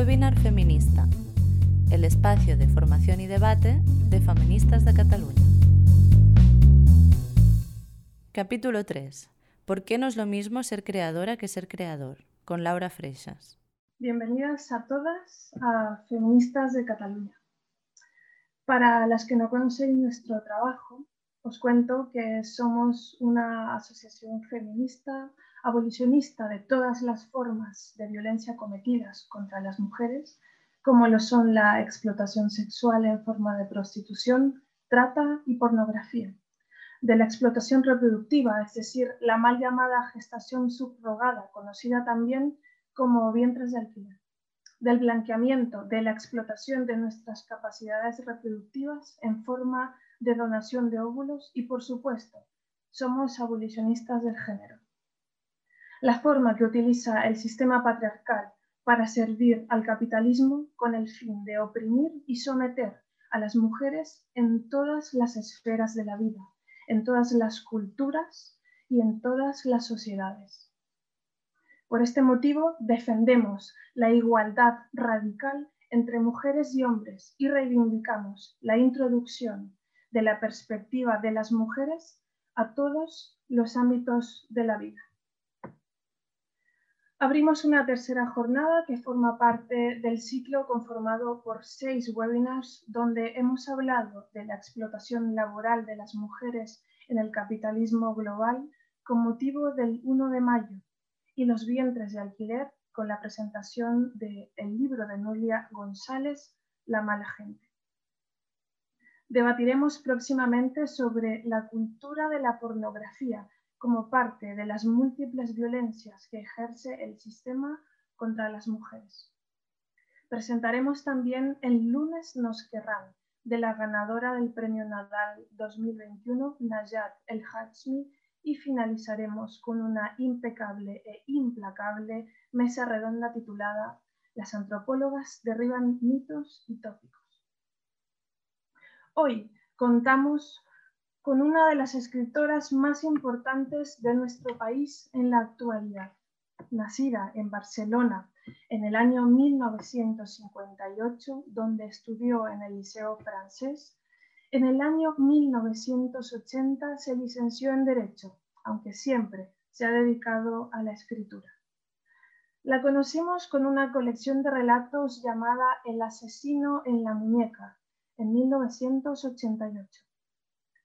Webinar Feminista, el espacio de formación y debate de feministas de Cataluña. Capítulo 3. ¿Por qué no es lo mismo ser creadora que ser creador? Con Laura Freixas. Bienvenidas a todas a Feministas de Cataluña. Para las que no conocen nuestro trabajo, os cuento que somos una asociación feminista, abolicionista de todas las formas de violencia cometidas contra las mujeres, como lo son la explotación sexual en forma de prostitución, trata y pornografía, de la explotación reproductiva, es decir, la mal llamada gestación subrogada, conocida también como vientres de alquiler, del blanqueamiento, de la explotación de nuestras capacidades reproductivas en forma de donación de óvulos y, por supuesto, somos abolicionistas del género. La forma que utiliza el sistema patriarcal para servir al capitalismo con el fin de oprimir y someter a las mujeres en todas las esferas de la vida, en todas las culturas y en todas las sociedades. Por este motivo defendemos la igualdad radical entre mujeres y hombres y reivindicamos la introducción de la perspectiva de las mujeres a todos los ámbitos de la vida. Abrimos una tercera jornada que forma parte del ciclo conformado por seis webinars donde hemos hablado de la explotación laboral de las mujeres en el capitalismo global con motivo del 1 de mayo y los vientres de alquiler con la presentación del libro de Nuria González, La mala gente. Debatiremos próximamente sobre la cultura de la pornografía como parte de las múltiples violencias que ejerce el sistema contra las mujeres. Presentaremos también El lunes nos querrán, de la ganadora del Premio Nadal 2021, Najat El Hachmi, y finalizaremos con una impecable e implacable mesa redonda titulada Las antropólogas derriban mitos y tópicos. Hoy contamos con una de las escritoras más importantes de nuestro país en la actualidad. Nacida en Barcelona en el año 1958, donde estudió en el Liceo francés, en el año 1980 se licenció en Derecho, aunque siempre se ha dedicado a la escritura. La conocimos con una colección de relatos llamada El asesino en la muñeca, en 1988.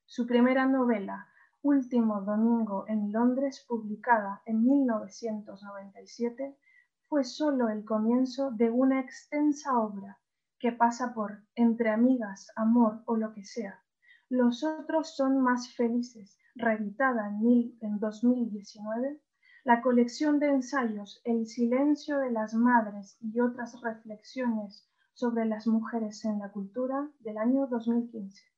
Su primera novela, Último Domingo en Londres, publicada en 1997, fue solo el comienzo de una extensa obra que pasa por Entre amigas, amor o lo que sea. Los otros son más felices, reeditada en, en 2019, la colección de ensayos El silencio de las madres y otras reflexiones sobre las mujeres en la cultura del año 2015.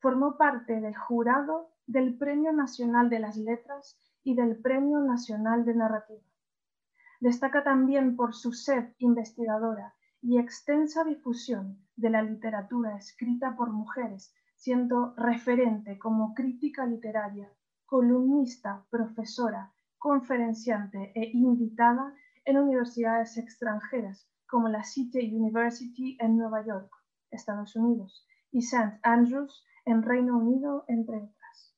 Formó parte del jurado del Premio Nacional de las Letras y del Premio Nacional de Narrativa. Destaca también por su sed investigadora y extensa difusión de la literatura escrita por mujeres, siendo referente como crítica literaria, columnista, profesora, conferenciante e invitada en universidades extranjeras como la City University en Nueva York, Estados Unidos, y St. Andrews en Reino Unido, entre otras.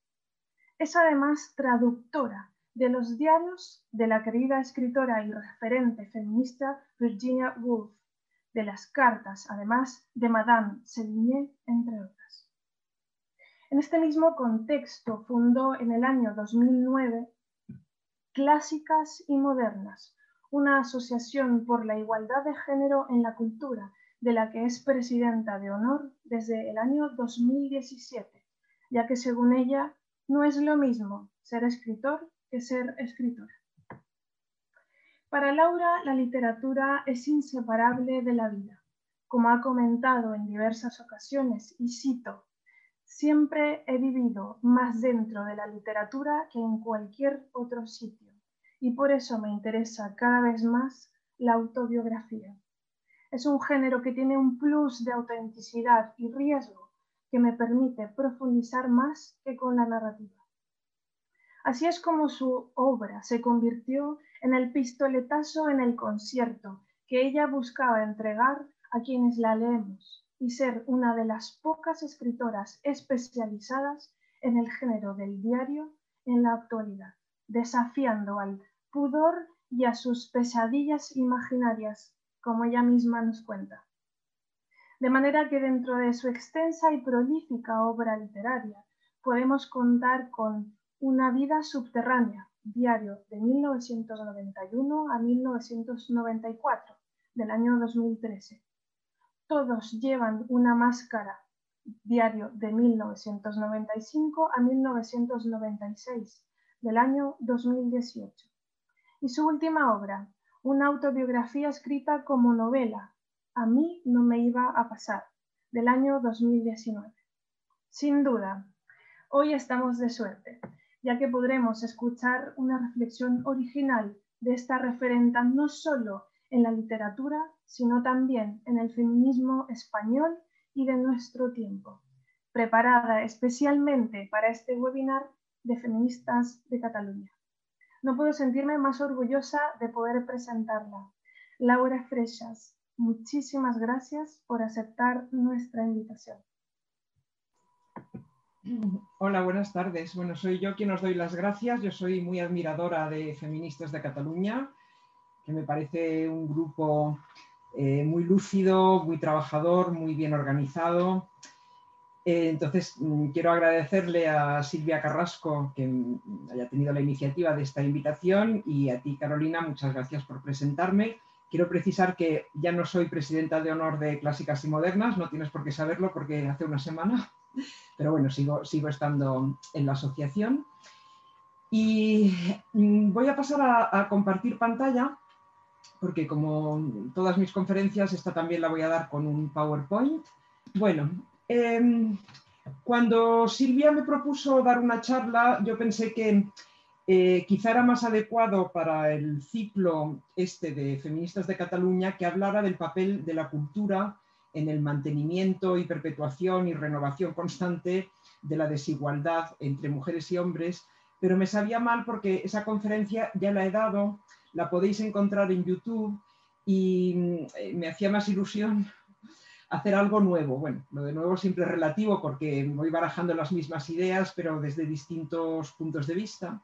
Es además traductora de los diarios de la querida escritora y referente feminista Virginia Woolf, de las cartas, además, de Madame Sévigné, entre otras. En este mismo contexto fundó en el año 2009 Clásicas y Modernas, una asociación por la igualdad de género en la cultura, de la que es presidenta de honor desde el año 2017, ya que según ella no es lo mismo ser escritor que ser escritora. Para Laura, la literatura es inseparable de la vida. Como ha comentado en diversas ocasiones, y cito, siempre he vivido más dentro de la literatura que en cualquier otro sitio y por eso me interesa cada vez más la autobiografía. Es un género que tiene un plus de autenticidad y riesgo que me permite profundizar más que con la narrativa. Así es como su obra se convirtió en el pistoletazo en el concierto que ella buscaba entregar a quienes la leemos y ser una de las pocas escritoras especializadas en el género del diario en la actualidad, desafiando al pudor y a sus pesadillas imaginarias, como ella misma nos cuenta. De manera que dentro de su extensa y prolífica obra literaria podemos contar con Una vida subterránea, diario de 1991 a 1994, del año 2013. Todos llevan una máscara, diario de 1995 a 1996, del año 2018. Y su última obra, una autobiografía escrita como novela, A mí no me iba a pasar, del año 2019. Sin duda, hoy estamos de suerte, ya que podremos escuchar una reflexión original de esta referenta no solo en la literatura, sino también en el feminismo español y de nuestro tiempo, preparada especialmente para este webinar de feministas de Cataluña. No puedo sentirme más orgullosa de poder presentarla. Laura Freixas, muchísimas gracias por aceptar nuestra invitación. Hola, buenas tardes. Bueno, soy yo quien os doy las gracias. Yo soy muy admiradora de Feministas de Cataluña, que me parece un grupo eh, muy lúcido, muy trabajador, muy bien organizado entonces, mm, quiero agradecerle a Silvia Carrasco que mm, haya tenido la iniciativa de esta invitación y a ti, Carolina, muchas gracias por presentarme. Quiero precisar que ya no soy presidenta de honor de Clásicas y Modernas, no tienes por qué saberlo porque hace una semana, pero bueno, sigo, sigo estando en la asociación. Y mm, voy a pasar a, a compartir pantalla porque como todas mis conferencias, esta también la voy a dar con un PowerPoint. Bueno, Em, cuando Silvia me propuso dar una charla, yo pensé que eh, quizá era más adecuado para el ciclo este de Feministas de Cataluña que hablara del papel de la cultura en el mantenimiento y perpetuación y renovación constante de la desigualdad entre mujeres y hombres, pero me sabía mal porque esa conferencia ya la he dado, la podéis encontrar en YouTube y mm, me hacía más ilusión hacer algo nuevo. Bueno, lo de nuevo siempre es relativo porque voy barajando las mismas ideas, pero desde distintos puntos de vista.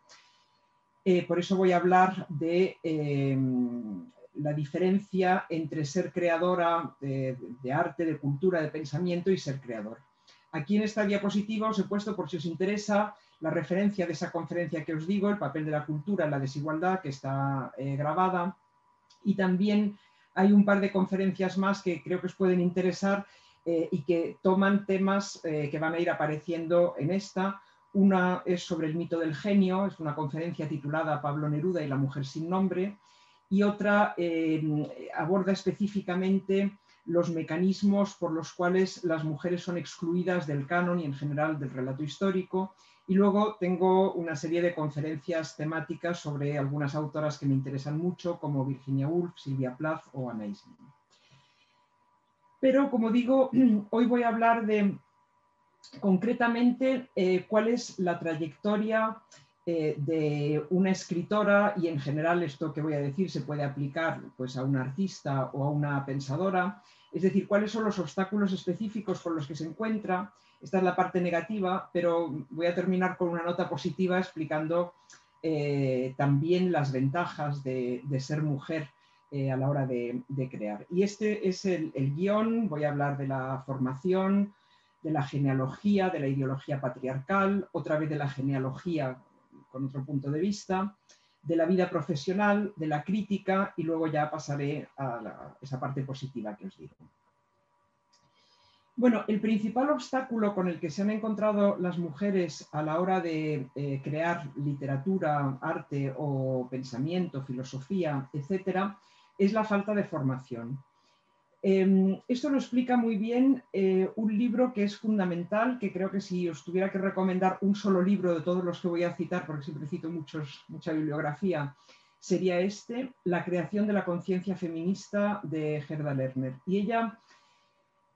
Eh, por eso voy a hablar de em, la diferencia entre ser creadora de, arte, de cultura, de pensamiento y ser creador. Aquí en esta diapositiva os he puesto, por si os interesa, la referencia de esa conferencia que os digo, el papel de la cultura en la desigualdad, que está eh, grabada, y también hay un par de conferencias más que creo que os pueden interesar eh, y que toman temas eh, que van a ir apareciendo en esta. Una es sobre el mito del genio, es una conferencia titulada Pablo Neruda y la mujer sin nombre, y otra eh, aborda específicamente los mecanismos por los cuales las mujeres son excluidas del canon y en general del relato histórico y luego tengo una serie de conferencias temáticas sobre algunas autoras que me interesan mucho, como Virginia Woolf, Silvia Plath o Anna Pero como digo, hoy voy a hablar de concretamente eh, cuál es la trayectoria eh, de una escritora y en general esto que voy a decir se puede aplicar pues, a una artista o a una pensadora, es decir, cuáles son los obstáculos específicos con los que se encuentra esta es la parte negativa, pero voy a terminar con una nota positiva explicando eh, también las ventajas de, ser mujer eh, a la hora de, crear. Y este es el, guion, voy a hablar de la formación, de la genealogía, de la ideología patriarcal, otra vez de la genealogía con otro punto de vista, de la vida profesional, de la crítica y luego ya pasaré a esa parte positiva que os digo. Bueno, el principal obstáculo con el que se han encontrado las mujeres a la hora de eh, crear literatura, arte o pensamiento, filosofía, etcétera, es la falta de formación. Em, esto lo explica muy bien eh, un libro que es fundamental, que creo que si os tuviera que recomendar un solo libro de todos los que voy a citar, porque siempre cito muchos, mucha bibliografía, sería este, La creación de la conciencia feminista de Gerda Lerner. Y ella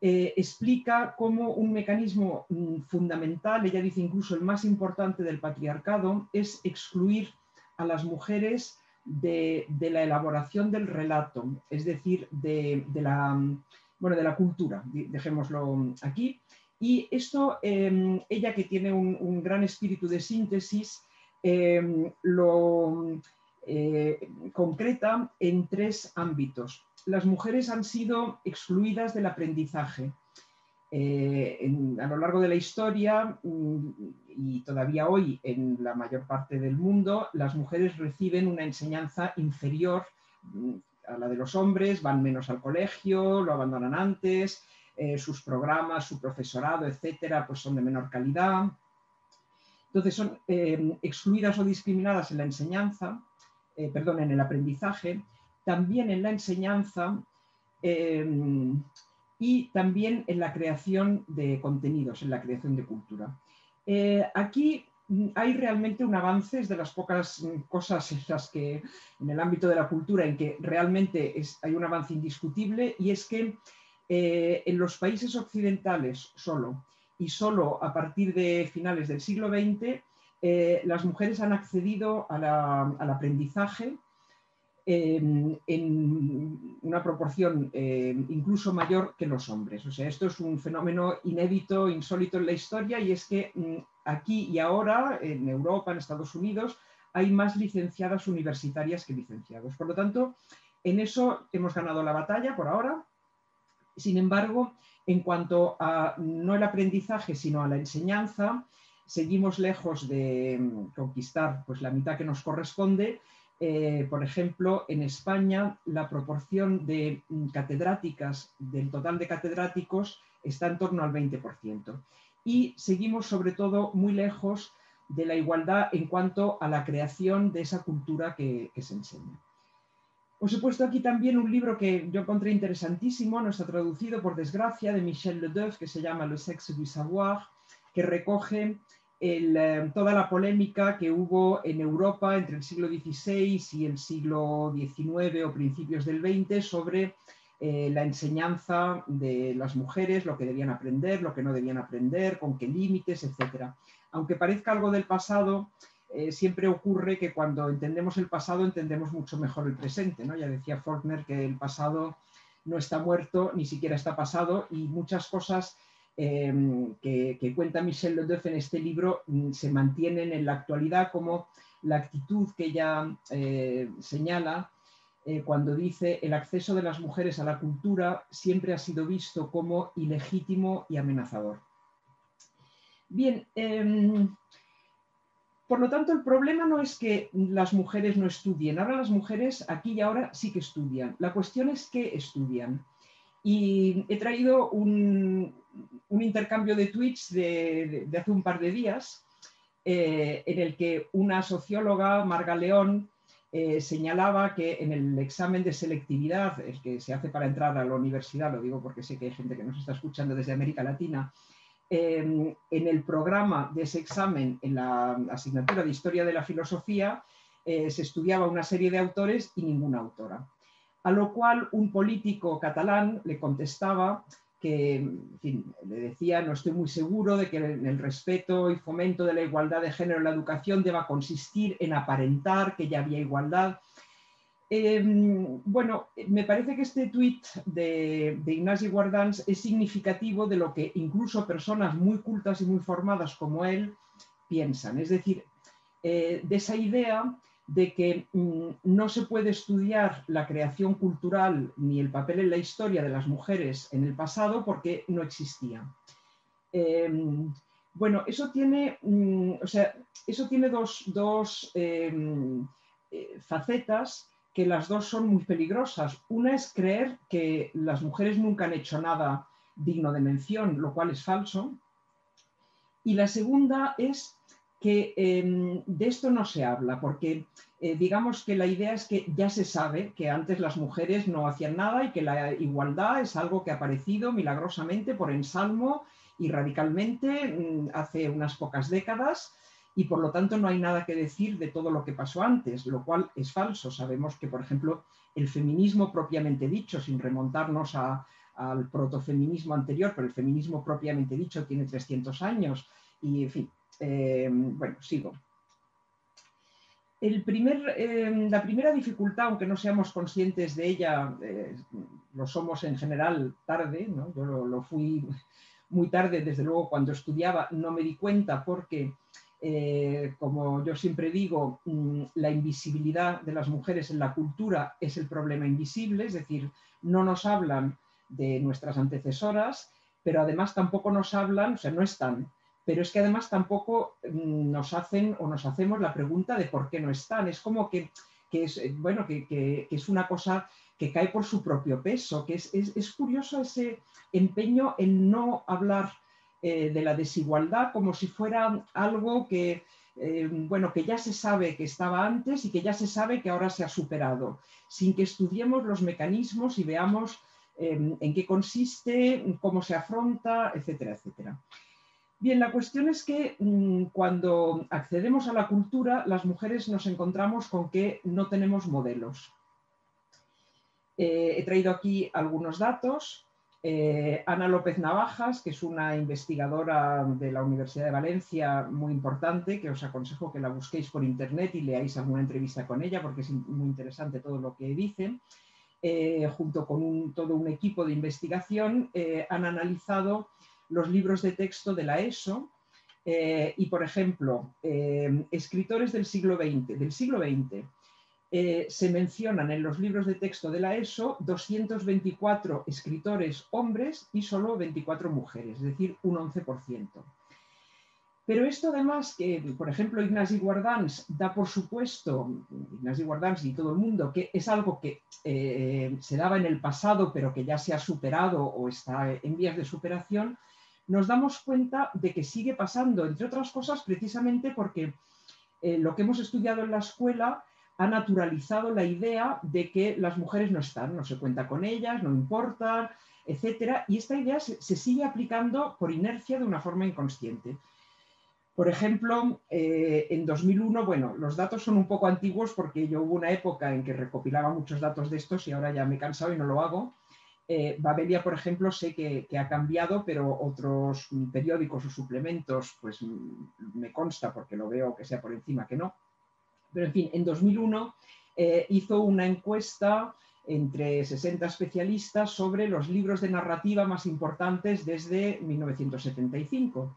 eh, explica cómo un mecanismo mm, fundamental, ella dice incluso el más importante del patriarcado, es excluir a las mujeres de, la elaboración del relato, es decir, de, la, bueno, de la cultura, dejémoslo aquí. Y esto, em, ella que tiene un, gran espíritu de síntesis, em, lo eh, concreta en tres ámbitos. Las mujeres han sido excluidas del aprendizaje. Eh, a lo largo de la historia mm, y todavía hoy en la mayor parte del mundo, las mujeres reciben una enseñanza inferior mm, a la de los hombres, van menos al colegio, lo abandonan antes, eh, sus programas, su profesorado, etcétera, pues son de menor calidad. Entonces son eh, excluidas o discriminadas en la enseñanza, perdón, en el aprendizaje, también en la enseñanza y también en la creación de contenidos, en la creación de cultura. Eh, aquí hay realmente un avance, es de las pocas mm, cosas en las que, en el ámbito de la cultura, en que realmente hay un avance indiscutible, y es que eh, en los países occidentales solo, y solo a partir de finales del siglo XX, eh, las mujeres han accedido al aprendizaje en una proporción eh, incluso mayor que los hombres. O sea, esto es un fenómeno inédito, insólito en la historia y es que mm, aquí y ahora, en Europa, en Estados Unidos, hay más licenciadas universitarias que licenciados. Por lo tanto, en eso hemos ganado la batalla por ahora. Sin embargo, en cuanto a no el aprendizaje, sino a la enseñanza, seguimos lejos de mm, conquistar pues, la mitad que nos corresponde eh, por ejemplo, en España la proporción de mm, catedráticas del total de catedráticos está en torno al 20%. Y seguimos sobre todo muy lejos de la igualdad en cuanto a la creación de esa cultura que, se enseña. Os he puesto aquí también un libro que yo encontré interesantísimo, no está traducido por desgracia, de Michel Ledeuf, que se llama Le sexe du savoir, que recoge eh, toda la polémica que hubo en Europa entre el siglo XVI y el siglo XIX o principios del XX sobre eh, la enseñanza de las mujeres, lo que debían aprender, lo que no debían aprender, con qué límites, etc. Aunque parezca algo del pasado, eh, siempre ocurre que cuando entendemos el pasado entendemos mucho mejor el presente. ¿no? Ya decía Faulkner que el pasado no está muerto, ni siquiera está pasado, y muchas cosas Em, que, cuenta Michel Ledeuf en este libro mm, se mantienen en la actualidad como la actitud que ella eh, señala eh, cuando dice el acceso de las mujeres a la cultura siempre ha sido visto como ilegítimo y amenazador. Bien, em, por lo tanto, el problema no es que las mujeres no estudien. Ahora las mujeres aquí y ahora sí que estudian. La cuestión es que estudian. Y he traído un, intercambio de tweets de, hace un par de días eh, en el que una socióloga, Marga León, eh, señalaba que en el examen de selectividad, el que se hace para entrar a la universidad, lo digo porque sé que hay gente que nos está escuchando desde América Latina, eh, en el programa de ese examen, en la asignatura de Historia de la Filosofía, se estudiaba una serie de autores y ninguna autora. A lo cual un político catalán le contestaba que, le decía, no estoy muy seguro de que el respeto y fomento de la igualdad de género en la educación deba consistir en aparentar que ya había igualdad. Em, bueno, me parece que este tuit de, de Ignasi Guardans es significativo de lo que incluso personas muy cultas y muy formadas como él piensan. Es decir, eh, de esa idea de que mm, no se puede estudiar la creación cultural ni el papel en la historia de las mujeres en el pasado porque no existía. Em, bueno, eso tiene, mm, o sea, eso tiene dos, em, eh, facetas que las dos son muy peligrosas. Una es creer que las mujeres nunca han hecho nada digno de mención, lo cual es falso. Y la segunda es que em, de esto no se habla, porque eh, digamos que la idea es que ya se sabe que antes las mujeres no hacían nada y que la igualdad es algo que ha aparecido milagrosamente por ensalmo y radicalmente mm, hace unas pocas décadas y por lo tanto no hay nada que decir de todo lo que pasó antes, lo cual es falso. Sabemos que, por ejemplo, el feminismo propiamente dicho, sin remontarnos al protofeminismo anterior, pero el feminismo propiamente dicho tiene 300 años y, en fin, eh, bueno, sigo. el primer, em, la primera dificultad, aunque no seamos conscientes de ella, eh, lo somos en general tarde, ¿no? yo lo, fui muy tarde, desde luego cuando estudiaba no me di cuenta porque, eh, como yo siempre digo, mm, la invisibilidad de las mujeres en la cultura es el problema invisible, es decir, no nos hablan de nuestras antecesoras, pero además tampoco nos hablan, o sea, no están pero es que además tampoco mm, nos hacen o nos hacemos la pregunta de por qué no están. Es como que, es, eh, bueno, que, es una cosa que cae por su propio peso, que es, curioso ese empeño en no hablar eh, de la desigualdad como si fuera algo que, eh, bueno, que ya se sabe que estaba antes y que ya se sabe que ahora se ha superado, sin que estudiemos los mecanismos y veamos en qué consiste, cómo se afronta, etcétera, etcétera. Bien, la cuestión es que mm, cuando accedemos a la cultura, las mujeres nos encontramos con que no tenemos modelos. Eh, he traído aquí algunos datos. Eh, Ana López Navajas, que es una investigadora de la Universidad de Valencia muy importante, que os aconsejo que la busquéis por internet y leáis alguna entrevista con ella, porque es muy interesante todo lo que dice. Eh, junto con todo un equipo de investigación, han analizado los libros de texto de la ESO eh, y, por ejemplo, eh, escritores del siglo XX, del siglo XX eh, se mencionan en los libros de texto de la ESO 224 escritores hombres y solo 24 mujeres, es decir, un 11%. Pero esto además que, por ejemplo, Ignasi Guardans da por supuesto, Ignasi Guardans y todo el mundo, que es algo que se daba en el pasado pero que ya se ha superado o está en vías de superación, nos damos cuenta de que sigue pasando, entre otras cosas precisamente porque eh, lo que hemos estudiado en la escuela ha naturalizado la idea de que las mujeres no están, no se cuenta con ellas, no importan, etcétera, y esta idea se, sigue aplicando por inercia de una forma inconsciente. Por ejemplo, eh, en 2001, bueno, los datos son un poco antiguos porque yo hubo una época en que recopilaba muchos datos de estos y ahora ya me he cansado y no lo hago, eh, Babelia, por ejemplo, sé que, ha cambiado, pero otros periódicos o suplementos, pues mm, me consta porque lo veo que sea por encima que no. Pero en fin, en 2001 eh, hizo una encuesta entre 60 especialistas sobre los libros de narrativa más importantes desde 1975.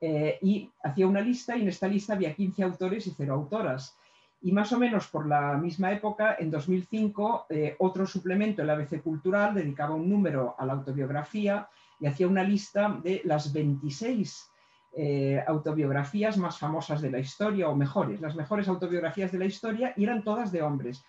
Eh, y hacía una lista y en esta lista había 15 autores y 0 autoras. Y más o menos por la misma época, en 2005, eh, otro suplemento, el ABC Cultural, dedicaba un número a la autobiografía y hacía una lista de las 26 eh, autobiografías más famosas de la historia, o mejores, las mejores autobiografías de la historia, eran todas de hombres.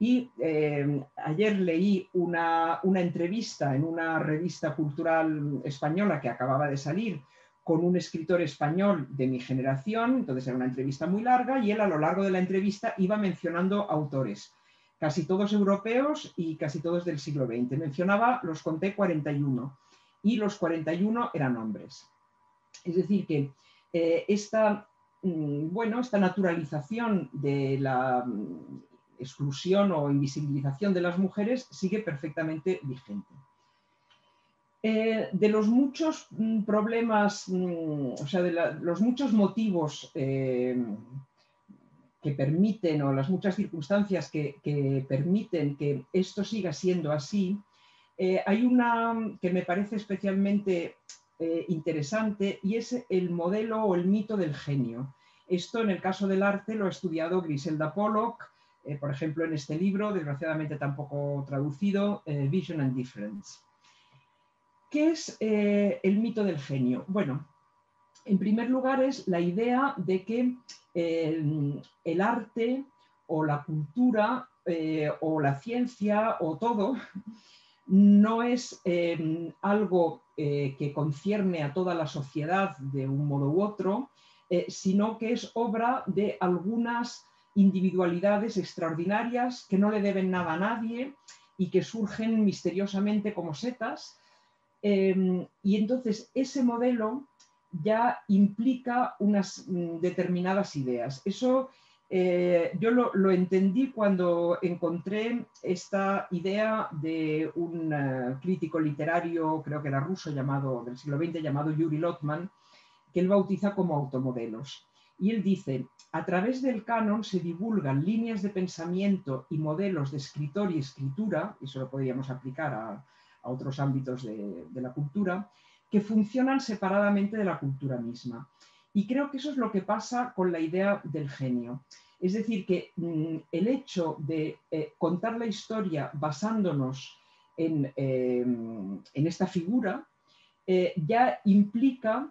Y eh, ayer leí una, una entrevista en una revista cultural española que acababa de salir con un escritor español de mi generación, entonces era una entrevista muy larga y él a lo largo de la entrevista iba mencionando autores, casi todos europeos y casi todos del siglo XX. Mencionaba, los conté 41 y los 41 eran hombres. Es decir, que eh, esta, mm, bueno, esta naturalización de la mm, exclusión o invisibilización de las mujeres sigue perfectamente vigente. Eh, de los muchos mm, problemas, mm, o sea, de los muchos motivos eh, que permiten o las muchas circunstancias que, permiten que esto siga siendo así, eh, hay una que me parece especialmente interesante y es el modelo o el mito del genio. Esto en el caso del arte lo ha estudiado Griselda Pollock, por ejemplo, en este libro, desgraciadamente tampoco traducido, Vision and Difference. ¿Qué es eh, el mito del genio? Bueno, en primer lugar es la idea de que eh, el arte o la cultura eh, o la ciencia o todo no es algo que concierne a toda la sociedad de un modo u otro, sino que es obra de algunas individualidades extraordinarias que no le deben nada a nadie y que surgen misteriosamente como setas Em, y entonces ese modelo ya implica unas mm, determinadas ideas. Eso eh, yo lo, entendí cuando encontré esta idea de un eh, crítico literario, creo que era ruso, llamado, del siglo XX, llamado Yuri Lotman, que él bautiza como automodelos. Y él dice, a través del canon se divulgan líneas de pensamiento y modelos de escritor y escritura, y eso lo podríamos aplicar a, otros ámbitos de, la cultura, que funcionan separadamente de la cultura misma. Y creo que eso es lo que pasa con la idea del genio. Es decir, que mm, el hecho de eh, contar la historia basándonos en, eh, esta figura eh, ya implica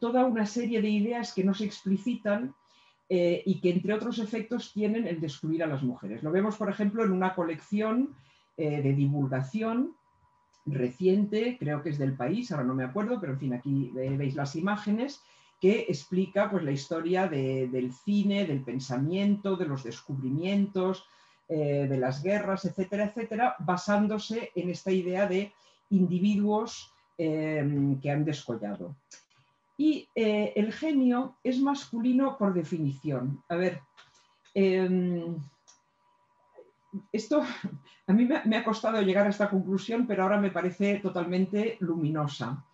toda una serie de ideas que no se explicitan y que entre otros efectos tienen el de excluir a las mujeres. Lo vemos, por ejemplo, en una colección de divulgación reciente, creo que es del país, ahora no me acuerdo, pero en fin, aquí veis las imágenes, que explica pues, la historia del cine, del pensamiento, de los descubrimientos, eh, de las guerras, etcétera, etcétera, basándose en esta idea de individuos que han descollado. Y eh, el genio es masculino por definición. A ver, esto a mí me, ha costado llegar a esta conclusión, pero ahora me parece totalmente luminosa.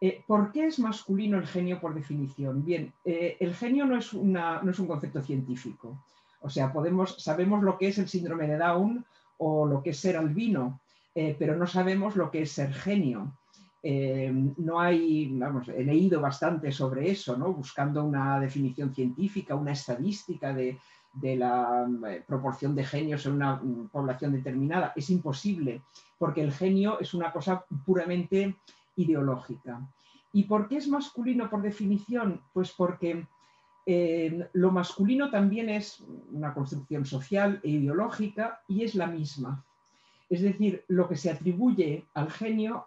Eh, ¿Por qué es masculino el genio por definición? Bien, eh, el genio no es, no es, un concepto científico. O sea, podemos, sabemos lo que es el síndrome de Down o lo que es ser albino, pero no sabemos lo que es ser genio. Eh, no hay, vamos, he leído bastante sobre eso, ¿no? buscando una definición científica, una estadística de, la eh, proporción de genios en una mm, población determinada. Es imposible, porque el genio es una cosa puramente ideológica. ¿Y por qué es masculino por definición? Pues porque eh, lo masculino también es una construcción social e ideológica y es la misma. Es decir, lo que se atribuye al genio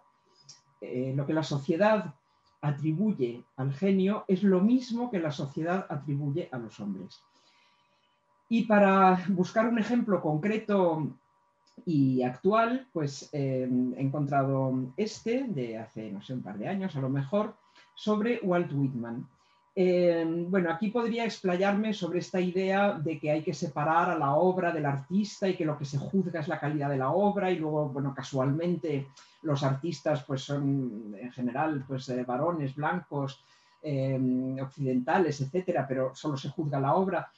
eh, lo que la sociedad atribuye al genio es lo mismo que la sociedad atribuye a los hombres. Y para buscar un ejemplo concreto y actual, pues eh, he encontrado este de hace, no sé, un par de años a lo mejor, sobre Walt Whitman. Em, bueno, aquí podría explayarme sobre esta idea de que hay que separar a la obra del artista y que lo que se juzga es la calidad de la obra y luego, bueno, casualmente los artistas pues son en general pues eh, varones blancos, occidentales, etcétera, pero solo se juzga la obra.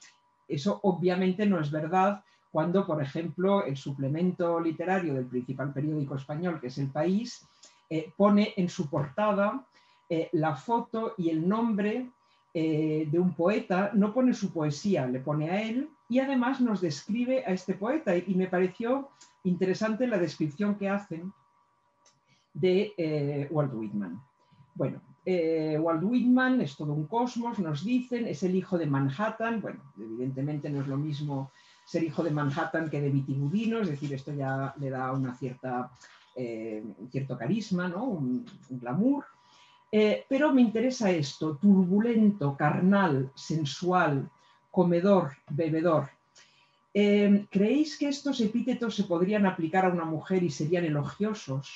Eso obviamente no es verdad cuando, por ejemplo, el suplemento literario del principal periódico español, que es El País, eh, pone en su portada eh, la foto y el nombre eh, de un poeta, no pone su poesía, le pone a él y además nos describe a este poeta. Y me pareció interesante la descripción que hacen de Walt Whitman. Bueno, eh, Walt Whitman es todo un cosmos, nos dicen, es el hijo de Manhattan. Bueno, evidentemente no es lo mismo ser hijo de Manhattan que de Vitigudino, es decir, esto ya le da una cierta, cierto carisma, ¿no? un glamour. Eh, pero me interesa esto, turbulento, carnal, sensual, comedor, bebedor. Eh, ¿Creéis que estos epítetos se podrían aplicar a una mujer y serían elogiosos?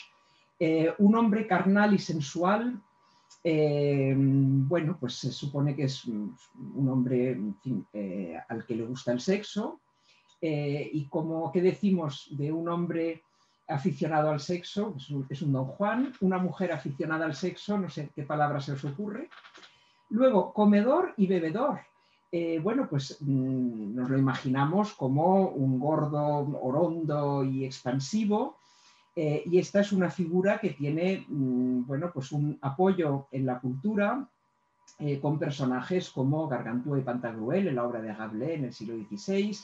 Eh, un hombre carnal y sensual, bueno, pues se supone que es un hombre al que le gusta el sexo. y como, ¿qué decimos de un hombre aficionado al sexo, es un, don Juan, una mujer aficionada al sexo, no sé qué palabra se os ocurre. Luego, comedor y bebedor. Eh, bueno, pues mm, nos lo imaginamos como un gordo, orondo y expansivo, eh, y esta es una figura que tiene, mm, bueno, pues un apoyo en la cultura, eh, con personajes como Gargantúa y Pantagruel en la obra de Rabelais en el siglo XVI,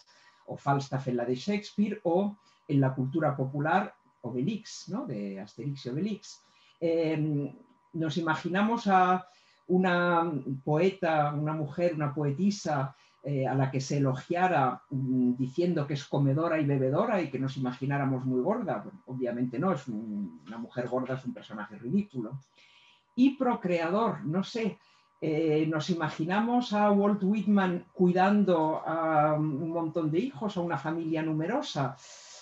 o Falstaff en la de Shakespeare, o en la cultura popular Obelix, ¿no? de Asterix y Obelix. Em, nos imaginamos a una poeta, una mujer, una poetisa eh, a la que se elogiara mm, diciendo que es comedora y bebedora y que nos imagináramos muy gorda. obviamente no, es una mujer gorda, es un personaje ridículo. Y procreador, no sé, eh, nos imaginamos a Walt Whitman cuidando a un montón de hijos, a una familia numerosa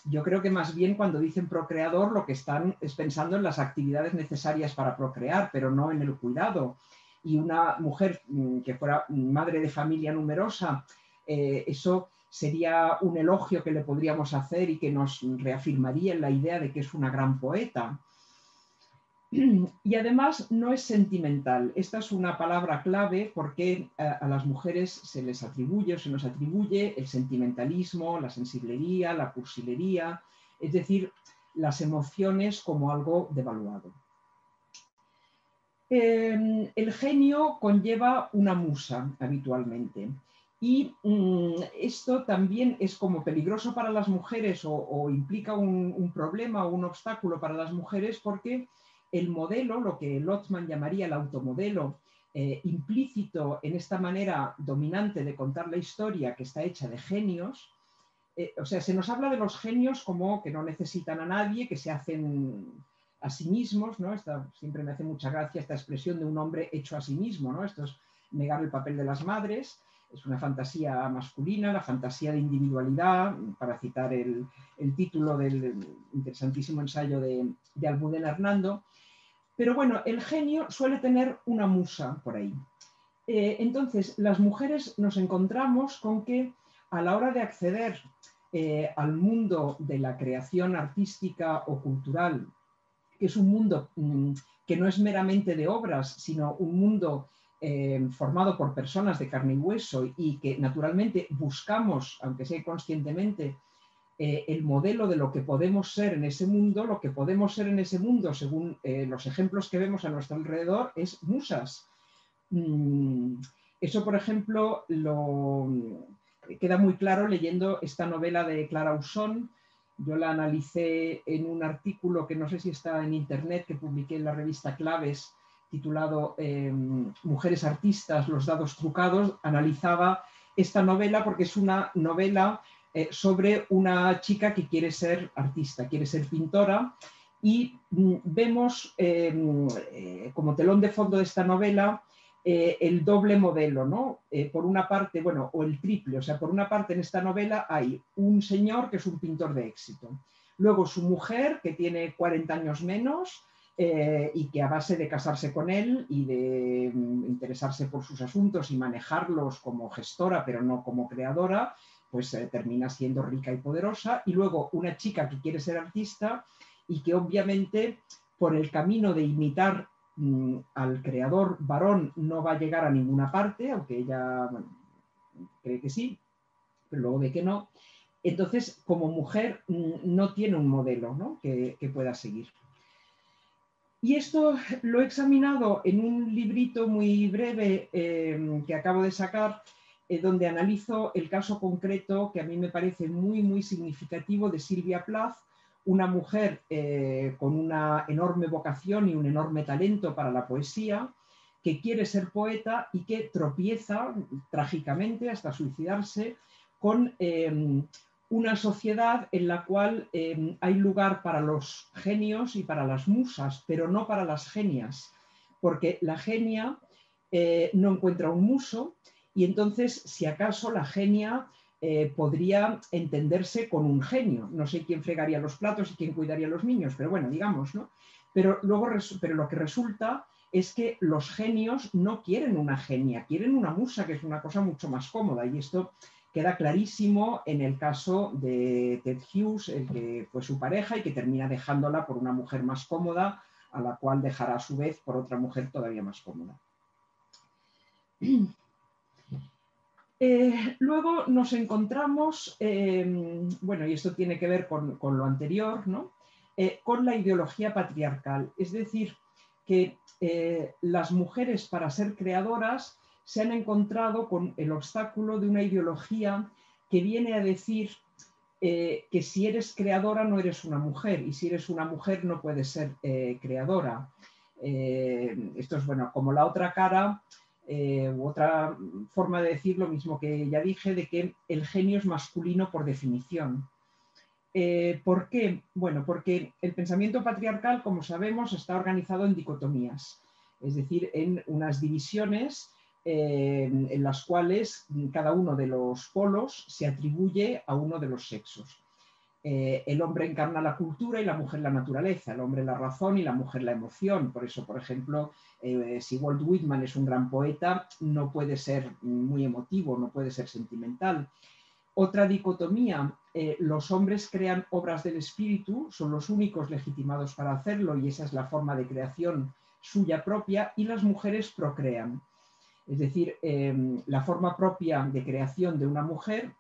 yo creo que más bien cuando dicen procreador lo que están es pensando en las actividades necesarias para procrear, pero no en el cuidado. Y una mujer mm, que fuera madre de familia numerosa, eh, eso sería un elogio que le podríamos hacer y que nos reafirmaría en la idea de que es una gran poeta. y además no es sentimental. Esta es una palabra clave porque a, las mujeres se les atribuye o se nos atribuye el sentimentalismo, la sensiblería, la cursilería, es decir, las emociones como algo devaluado. Em, el genio conlleva una musa habitualmente. Y mm, esto también es como peligroso para las mujeres o, implica un, problema o un obstáculo para las mujeres porque el modelo, lo que Lotman llamaría el automodelo, eh, implícito en esta manera dominante de contar la historia que está hecha de genios, eh, o sea, se nos habla de los genios como que no necesitan a nadie, que se hacen a sí mismos, ¿no? siempre me hace mucha gracia esta expresión de un hombre hecho a sí mismo, ¿no? Esto es negar el papel de las madres, es una fantasía masculina, la fantasía de individualidad, para citar el, título del interesantísimo ensayo de, de Hernando. Pero bueno, el genio suele tener una musa por ahí. Eh, entonces, las mujeres nos encontramos con que a la hora de acceder eh, al mundo de la creación artística o cultural que es un mundo mm, que no es meramente de obras, sino un mundo eh, formado por personas de carne y hueso y que naturalmente buscamos, aunque sea conscientemente, eh, el modelo de lo que podemos ser en ese mundo, lo que podemos ser en ese mundo, según eh, los ejemplos que vemos a nuestro alrededor, es musas. Mm, eso, por ejemplo, lo, queda muy claro leyendo esta novela de Clara Usón, yo la analicé en un artículo que no sé si está en internet, que publiqué en la revista Claves, titulado em, Mujeres Artistas, los dados trucados. Analizaba esta novela porque es una novela eh, sobre una chica que quiere ser artista, quiere ser pintora. Y mm, vemos em, eh, como telón de fondo de esta novela eh, el doble modelo, ¿no? Eh, por una parte, bueno, o el triple, o sea, por una parte en esta novela hay un señor que es un pintor de éxito, luego su mujer que tiene 40 años menos eh, y que a base de casarse con él y de mm, interesarse por sus asuntos y manejarlos como gestora, pero no como creadora, pues termina siendo rica y poderosa, y luego una chica que quiere ser artista y que obviamente por el camino de imitar al creador varón no va a llegar a ninguna parte, aunque ella cree que sí, pero luego ve que no. Entonces, como mujer, mm, no tiene un modelo que, pueda seguir. Y esto lo he examinado en un librito muy breve em, que acabo de sacar, eh, donde analizo el caso concreto que a mí me parece muy, muy significativo de Silvia Plath, una mujer eh, con una enorme vocación y un enorme talento para la poesía, que quiere ser poeta y que tropieza trágicamente hasta suicidarse con em, una sociedad en la cual em, hay lugar para los genios y para las musas, pero no para las genias, porque la genia eh, no encuentra un muso y entonces, si acaso, la genia eh, podría entenderse con un genio. No sé quién fregaría los platos y quién cuidaría a los niños, pero bueno, digamos, ¿no? Pero, luego, pero lo que resulta es que los genios no quieren una genia, quieren una musa, que es una cosa mucho más cómoda. Y esto queda clarísimo en el caso de Ted Hughes, el que fue su pareja y que termina dejándola por una mujer más cómoda, a la cual dejará a su vez por otra mujer todavía más cómoda. Eh, luego nos encontramos, em, bueno, y esto tiene que ver con, lo anterior, ¿no? Eh, con la ideología patriarcal. Es decir, que eh, las mujeres para ser creadoras se han encontrado con el obstáculo de una ideología que viene a decir que si eres creadora no eres una mujer y si eres una mujer no puedes ser creadora. esto es bueno, como la otra cara eh, otra forma de decir lo mismo que ya dije, de que el genio es masculino por definición. Eh, ¿Por qué? Bueno, porque el pensamiento patriarcal, como sabemos, está organizado en dicotomías, es decir, en unas divisiones eh, en las cuales cada uno de los polos se atribuye a uno de los sexos. Eh, el hombre encarna la cultura y la mujer la naturaleza, el hombre la razón y la mujer la emoción. Por eso, por ejemplo, eh, si Walt Whitman es un gran poeta, no puede ser muy emotivo, no puede ser sentimental. Otra dicotomía eh, los hombres crean obras del espíritu, son los únicos legitimados para hacerlo y esa es la forma de creación suya propia, y las mujeres procrean. Es decir, la forma propia de creación de una mujer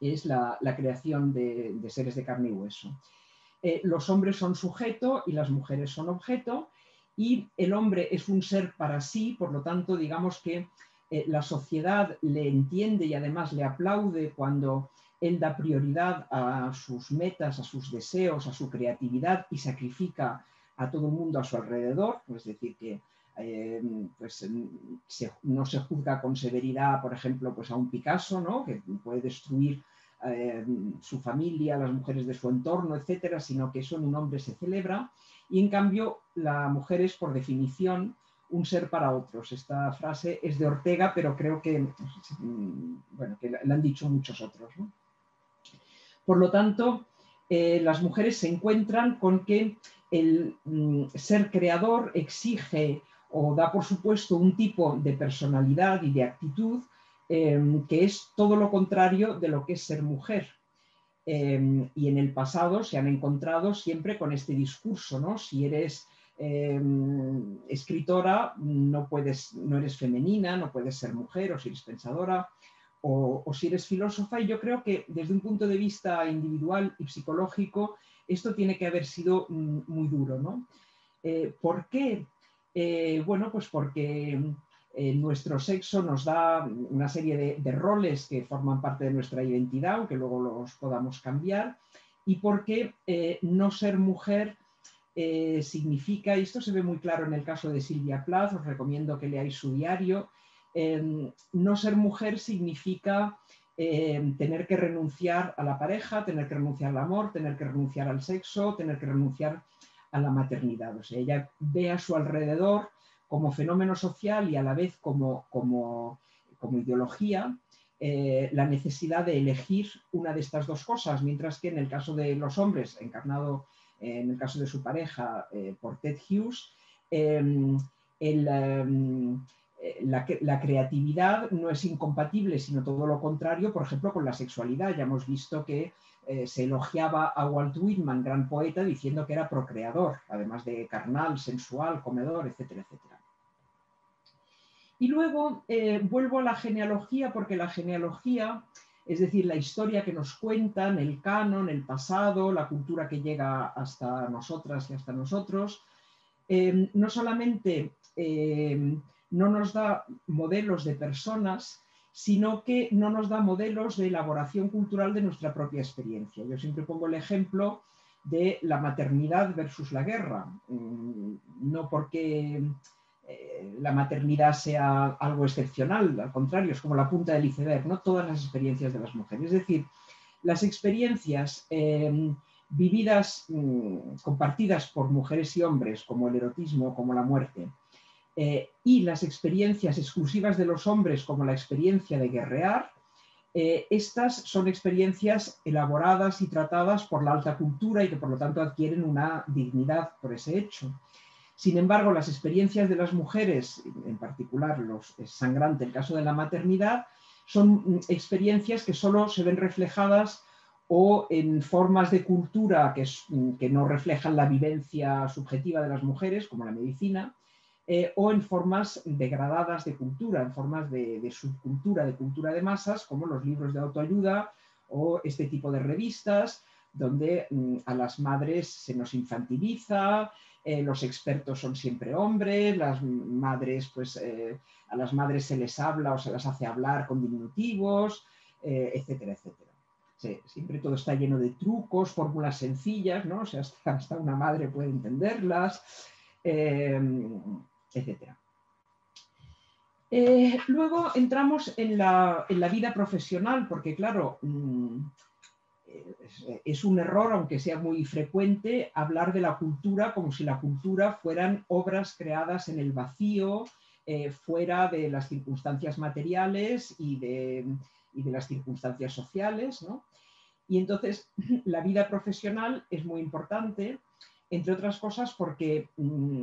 es la, creación de, seres de carne y hueso. Eh, los hombres son sujeto y las mujeres son objeto, y el hombre es un ser para sí, por lo tanto, digamos que eh, la sociedad le entiende y además le aplaude cuando él da prioridad a sus metas, a sus deseos, a su creatividad y sacrifica a todo el mundo a su alrededor, es decir, que eh, pues, no se juzga con severidad, por ejemplo, pues a un Picasso, ¿no? que puede destruir eh, su familia, las mujeres de su entorno, etcétera, sino que eso en un hombre se celebra. Y en cambio, la mujer es, por definición, un ser para otros. Esta frase es de Ortega, pero creo que, mm, bueno, que la han dicho muchos otros. Por lo tanto, eh, las mujeres se encuentran con que el mm, ser creador exige o da por supuesto un tipo de personalidad y de actitud em, que es todo lo contrario de lo que es ser mujer. Em, y en el pasado se han encontrado siempre con este discurso, ¿no? Si eres em, escritora, no, puedes, no eres femenina, no puedes ser mujer, o si eres pensadora, o, si eres filósofa. Y yo creo que desde un punto de vista individual y psicológico, esto tiene que haber sido mm, muy duro, ¿no? Eh, ¿Por qué? Eh, bueno, pues porque eh, nuestro sexo nos da una serie de, roles que forman parte de nuestra identidad, aunque luego los podamos cambiar, y porque no ser mujer significa, y esto se ve muy claro en el caso de Silvia Plath, os recomiendo que leáis su diario, no ser mujer significa tener que renunciar a la pareja, tener que renunciar al amor, tener que renunciar al sexo, tener que renunciar a la maternidad. O sea, ella ve a su alrededor como fenómeno social y a la vez como, como, ideología eh, la necesidad de elegir una de estas dos cosas, mientras que en el caso de los hombres, encarnado en el caso de su pareja eh, por Ted Hughes, em, em, eh, la, creatividad no es incompatible, sino todo lo contrario, por ejemplo, con la sexualidad. Ya hemos visto que eh, se elogiaba a Walt Whitman, gran poeta, diciendo que era procreador, además de carnal, sensual, comedor, etcétera, etcétera. Y luego eh, vuelvo a la genealogía, porque la genealogía, es decir, la historia que nos cuentan, el canon, el pasado, la cultura que llega hasta nosotras y hasta nosotros, no solamente no nos da modelos de personas, sino que no nos da modelos de elaboración cultural de nuestra propia experiencia. Yo siempre pongo el ejemplo de la maternidad versus la guerra, mm, no porque eh, la maternidad sea algo excepcional, al contrario, es como la punta del iceberg, no todas las experiencias de las mujeres. Es decir, las experiencias em, vividas, mm, compartidas por mujeres y hombres, como el erotismo, como la muerte, eh, y las experiencias exclusivas de los hombres, como la experiencia de guerrear, eh, estas son experiencias elaboradas y tratadas por la alta cultura y que por lo tanto adquieren una dignidad por ese hecho. Sin embargo, las experiencias de las mujeres, en particular los es sangrante el caso de la maternidad, son experiencias que solo se ven reflejadas o en formas de cultura que, que no reflejan la vivencia subjetiva de las mujeres, como la medicina, eh, o en formas degradadas de cultura, en formas de, subcultura, de cultura de masas, como los libros de autoayuda o este tipo de revistas, donde mm, a las madres se nos infantiliza, eh, los expertos son siempre hombres, las madres, pues eh, a las madres se les habla o se las hace hablar con diminutivos, etcétera, etcétera. siempre todo está lleno de trucos, fórmulas sencillas, ¿no? O sea, hasta, una madre puede entenderlas etc. Eh, luego entramos en la, vida profesional, porque claro, mm, es, un error, aunque sea muy frecuente, hablar de la cultura como si la cultura fueran obras creadas en el vacío, eh, fuera de las circunstancias materiales y de, las circunstancias sociales. Y entonces la vida profesional es muy importante, entre otras cosas porque mm,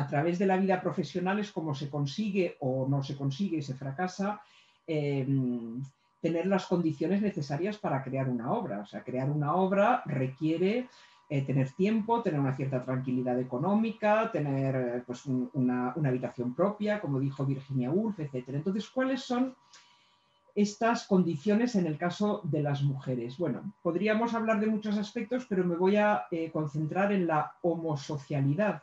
a través de la vida profesional es como se consigue o no se consigue y se fracasa em, tener las condiciones necesarias para crear una obra. O sea, crear una obra requiere eh, tener tiempo, tener una cierta tranquilidad económica, tener pues, una, habitación propia, como dijo Virginia Woolf, etc. Entonces, ¿cuáles son estas condiciones en el caso de las mujeres? Bueno, podríamos hablar de muchos aspectos, pero me voy a eh, concentrar en la homosocialidad,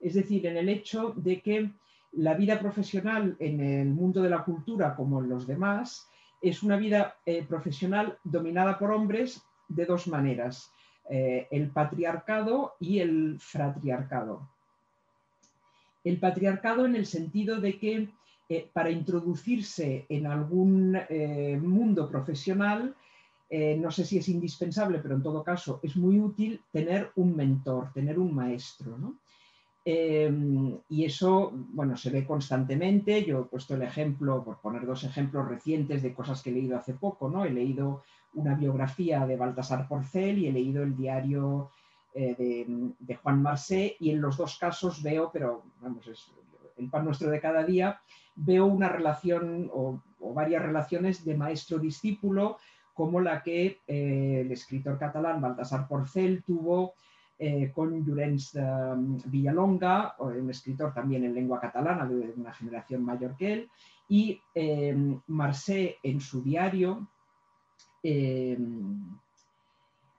es decir, en el hecho de que la vida profesional en el mundo de la cultura, como en los demás, es una vida profesional dominada por hombres de dos maneras. Eh, el patriarcado y el fratriarcado. El patriarcado en el sentido de que eh, para introducirse en algún eh, mundo profesional, no sé si es indispensable, pero en todo caso es muy útil tener un mentor, tener un maestro. Y eso, bueno, se ve constantemente. Yo he puesto el ejemplo, por poner dos ejemplos recientes de cosas que he leído hace poco, ¿no? He leído una biografía de Baltasar Porcel y he leído el diario eh, de, Juan Marsé y en los dos casos veo, pero vamos, es el pan nuestro de cada día, veo una relación o, varias relaciones de maestro-discípulo como la que eh, el escritor catalán Baltasar Porcel tuvo eh, con Llorenç Villalonga, un escritor también en lengua catalana de una generación mayor que él, y Marsé en su diario Em,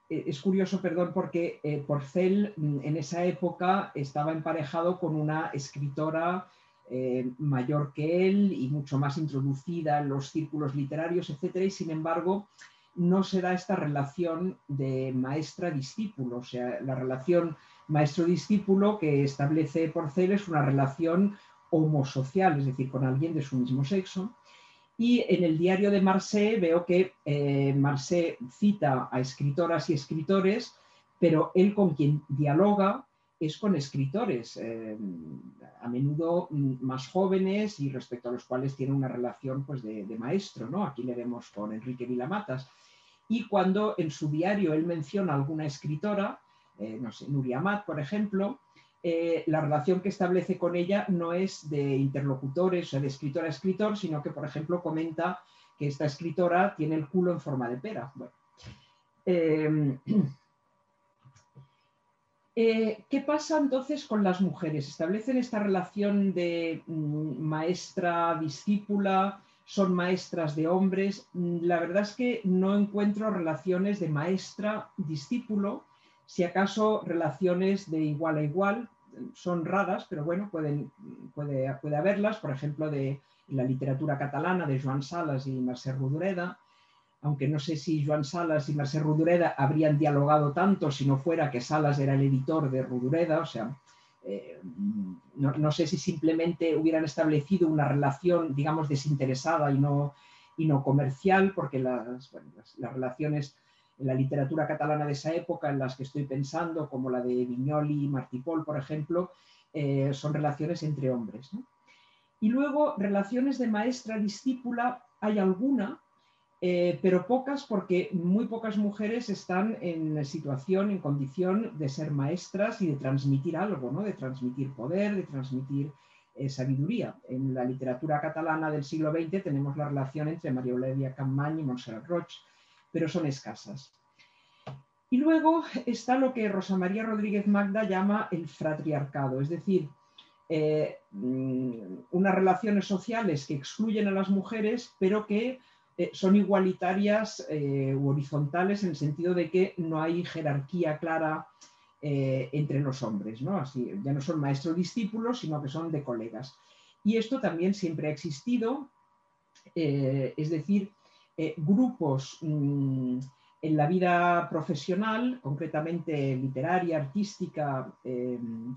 e, es curioso, perdón, porque eh, Porcel mm, en esa época estaba emparejado con una escritora eh, mayor que él y mucho más introducida en los círculos literarios, etc. Y sin embargo, no se da esta relación de maestra-discípulo. O sea, la relación maestro-discípulo que establece Porcel es una relación homosocial, es decir, con alguien de su mismo sexo. Y en el diario de Marseille veo que eh, Marseille cita a escritoras y escritores, pero él con quien dialoga es con escritores, eh, a menudo más jóvenes y respecto a los cuales tiene una relación pues, de, maestro. ¿no? Aquí le vemos con Enrique Vilamatas. Y cuando en su diario él menciona alguna escritora, eh, no sé, Nuria Amat, por ejemplo, eh, la relación que establece con ella no es de interlocutores o de escritor a escritor, sino que, por ejemplo, comenta que esta escritora tiene el culo en forma de pera. Em, eh, ¿Qué pasa entonces con las mujeres? ¿Establecen esta relación de mm, maestra-discípula? ¿Son maestras de hombres? Mm, la verdad es que no encuentro relaciones de maestra-discípulo si acaso relaciones de igual a igual, son raras, pero bueno, pueden, puede, puede haberlas, por ejemplo, de la literatura catalana de Joan Salas y Mercè Rodoreda, aunque no sé si Joan Salas y Mercè Rodoreda habrían dialogado tanto si no fuera que Salas era el editor de Rodoreda, o sea, eh, no, sé si simplemente hubieran establecido una relación, digamos, desinteresada y no, y no comercial, porque las, las relaciones en la literatura catalana de esa época, en las que estoy pensando, como la de Viñoli y Martipol, por ejemplo, eh, son relaciones entre hombres. Y luego, relaciones de maestra-discípula, hay alguna, eh, pero pocas porque muy pocas mujeres están en situación, en condición de ser maestras y de transmitir algo, ¿no? de transmitir poder, de transmitir eh, sabiduría. En la literatura catalana del siglo XX tenemos la relación entre María Eulàlia Campmany y Montserrat Roig, pero son escasas. Y luego está lo que Rosa María Rodríguez Magda llama el fratriarcado, es decir, eh, mm, unas relaciones sociales que excluyen a las mujeres, pero que eh, son igualitarias eh, u horizontales en el sentido de que no hay jerarquía clara entre los hombres, ¿no? Así, ya no son maestro-discípulos, sino que son de colegas. Y esto también siempre ha existido, es decir, eh, grupos mm, en la vida profesional, concretamente literaria, artística, em,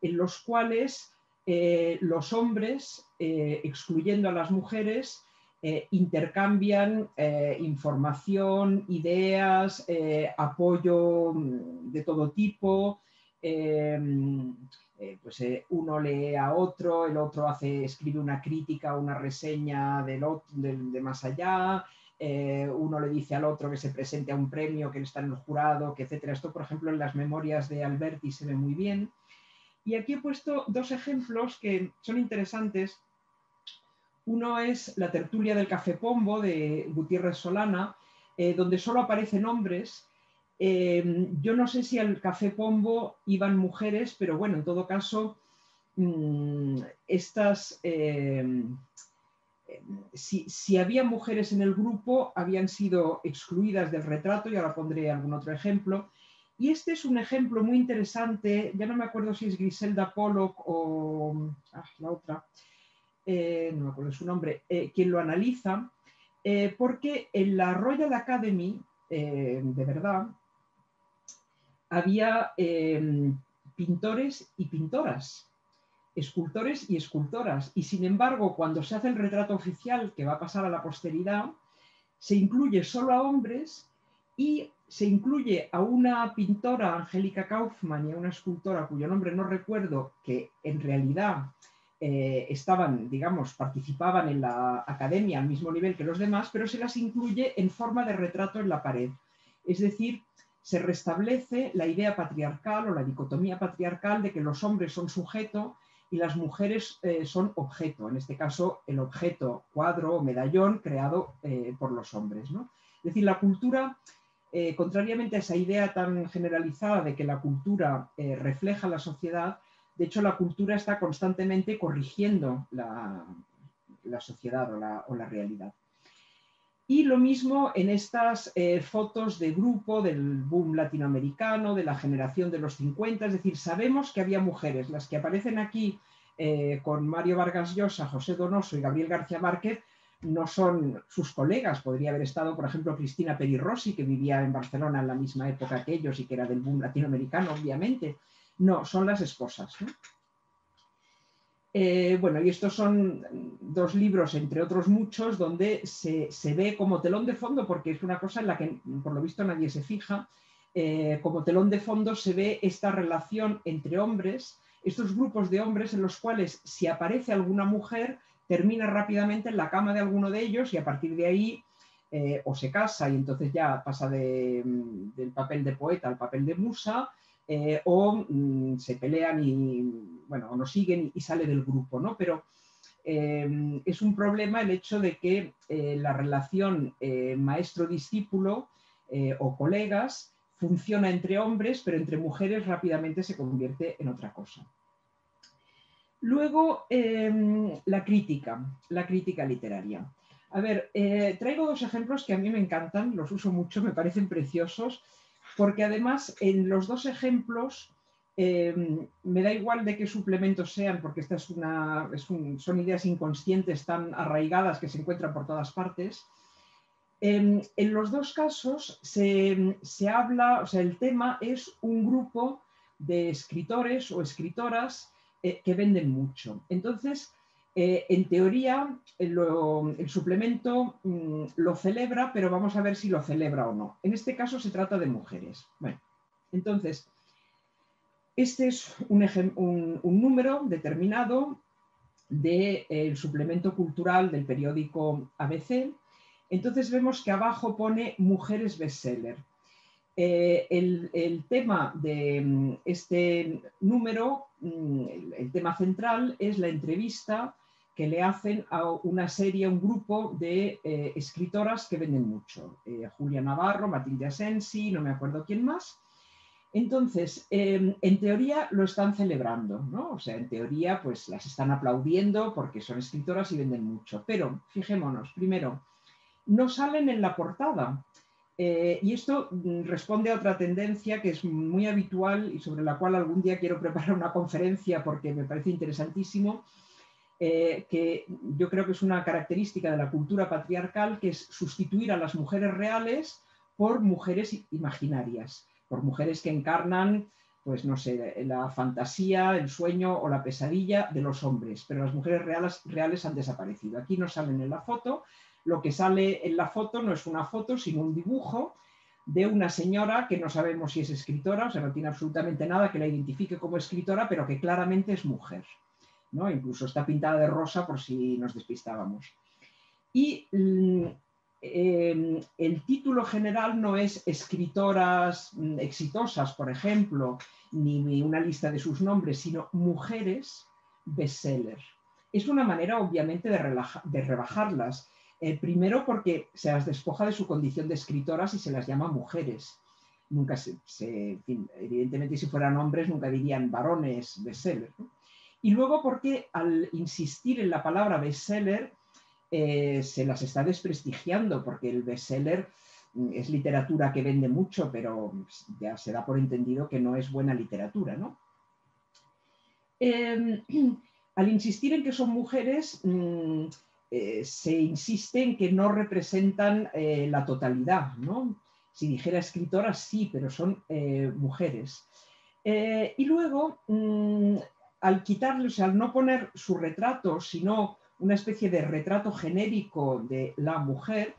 en los cuales eh, los hombres, eh, excluyendo a las mujeres, intercambian información, ideas, apoyo mm, de todo tipo, em, eh, pues eh, uno lee a otro, el otro hace, escribe una crítica, una reseña del, de más allá, eh, uno le dice al otro que se presente a un premio, que está en el jurado, que etcétera. Esto, por ejemplo, en las memorias de Alberti se ve muy bien. Y aquí he puesto dos ejemplos que son interesantes. Uno es la tertulia del Café Pombo de Gutiérrez Solana, eh, donde solo aparecen hombres. Em, yo no sé si al Café Pombo iban mujeres, pero bueno, en todo caso, mm, estas, em, si, si, había mujeres en el grupo, habían sido excluidas del retrato, y ahora pondré algún otro ejemplo. Y este es un ejemplo muy interesante, ya no me acuerdo si es Griselda Pollock o ah, la otra, eh, no me acuerdo su nombre, eh, quien lo analiza, eh, porque en la Royal Academy, de verdad, había pintores y pintoras, escultores y escultoras, y sin embargo, cuando se hace el retrato oficial que va a pasar a la posteridad, se incluye solo a hombres y se incluye a una pintora, Angélica Kaufmann, y a una escultora cuyo nombre no recuerdo, que en realidad eh, estaban, digamos, participaban en la academia al mismo nivel que los demás, pero se las incluye en forma de retrato en la pared. Es decir, se restablece la idea patriarcal o la dicotomía patriarcal de que los hombres son sujeto y las mujeres eh, son objeto, en este caso el objeto cuadro o medallón creado eh, por los hombres. Es decir, la cultura, contrariamente a esa idea tan generalizada de que la cultura refleja la sociedad, de hecho, la cultura está constantemente corrigiendo la, sociedad o la, realidad. Y lo mismo en estas eh, fotos de grupo del boom latinoamericano, de la generación de los 50, es decir, sabemos que había mujeres, las que aparecen aquí eh, con Mario Vargas Llosa, José Donoso y Gabriel García Márquez, no son sus colegas, podría haber estado, por ejemplo, Cristina Rossi, que vivía en Barcelona en la misma época que ellos y que era del boom latinoamericano, obviamente, no, son las esposas. Eh, bueno, y estos son dos libros, entre otros muchos, donde se, ve como telón de fondo, porque es una cosa en la que por lo visto nadie se fija, eh, como telón de fondo se ve esta relación entre hombres, estos grupos de hombres en los cuales si aparece alguna mujer, termina rápidamente en la cama de alguno de ellos y a partir de ahí eh, o se casa y entonces ya pasa del papel de poeta al papel de musa, eh, o mm, se pelean y, bueno, o no siguen y, sale del grupo, ¿no? Pero eh, es un problema el hecho de que eh, la relación maestro-discípulo o colegas funciona entre hombres, pero entre mujeres rápidamente se convierte en otra cosa. Luego, la crítica, la crítica literaria. A ver, traigo dos ejemplos que a mí me encantan, los uso mucho, me parecen preciosos porque además en los dos ejemplos em, me da igual de qué suplementos sean, porque estas son ideas inconscientes tan arraigadas que se encuentran por todas partes. Em, en los dos casos se, habla, o sea, el tema es un grupo de escritores o escritoras eh, que venden mucho. Entonces, eh, en teoría, el suplemento mm, lo celebra, pero vamos a ver si lo celebra o no. En este caso se trata de mujeres. Bueno, entonces, este es un, número determinado del suplemento cultural del periódico ABC. Entonces vemos que abajo pone mujeres bestseller. Eh, el, tema de mm, este número, mm, el tema central, es la entrevista que le hacen a una serie, a un grupo de eh, escritoras que venden mucho. Eh, Julia Navarro, Matilde Asensi, no me acuerdo quién más. Entonces, em, en teoría lo están celebrando, ¿no? O sea, en teoría pues las están aplaudiendo porque son escritoras y venden mucho. Pero fijémonos, primero, no salen en la portada. Eh, y esto mm, responde a otra tendencia que es muy habitual y sobre la cual algún día quiero preparar una conferencia porque me parece interesantísimo, eh, que yo creo que es una característica de la cultura patriarcal, que es sustituir a las mujeres reales por mujeres imaginarias, por mujeres que encarnan, pues no sé, la fantasía, el sueño o la pesadilla de los hombres, pero las mujeres reales, reales han desaparecido. Aquí no salen en la foto, lo que sale en la foto no es una foto, sino un dibujo de una señora que no sabemos si es escritora, o sea, no tiene absolutamente nada que la identifique como escritora, pero que claramente es mujer. Incluso está pintada de rosa por si nos despistábamos. Y mm, em, el título general no es escritoras mm, exitosas, por ejemplo, ni una lista de sus nombres, sino mujeres bestseller. es una manera obviamente de, rebajarlas. Eh, primero porque se las despoja de su condición de escritoras y se las llama mujeres. Nunca se, evidentemente si fueran hombres nunca dirían varones bestseller. Y luego porque al insistir en la palabra bestseller eh, se las está desprestigiando, porque el bestseller mm, es literatura que vende mucho, pero ya se da por entendido que no es buena literatura. ¿no? Em, al insistir en que son mujeres, mm, eh, se insiste en que no representan eh, la totalidad. ¿no? Si dijera escritoras, sí, pero son mujeres. y luego, mm, al quitarles, al no poner su retrato, sino una especie de retrato genérico de la mujer,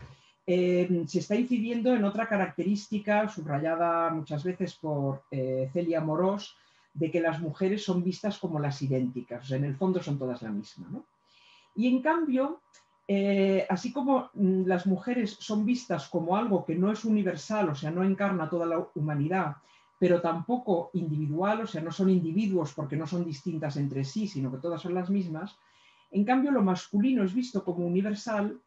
eh, se está incidiendo en otra característica subrayada muchas veces por eh, Celia Morós, de que las mujeres son vistas como las idénticas, en el fondo son todas la misma. Y en cambio, eh, así como mm, las mujeres son vistas como algo que no es universal, o sea, no encarna toda la humanidad, pero tampoco individual, o sea, no son individuos porque no son distintas entre sí, sino que todas son las mismas, en cambio, lo masculino es visto como universal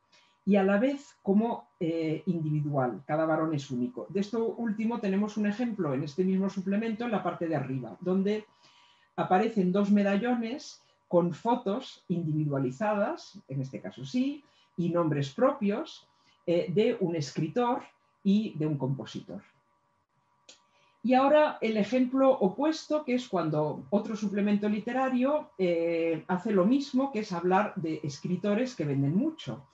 y a la vez como eh, individual. Cada varón es único. De esto último tenemos un ejemplo en este mismo suplemento en la parte de arriba, donde aparecen dos medallones con fotos individualizadas, en este caso sí, y nombres propios eh, de un escritor y de un compositor. Y ahora el ejemplo opuesto, que es cuando otro suplemento literario eh, hace lo mismo, que es hablar de escritores que venden mucho.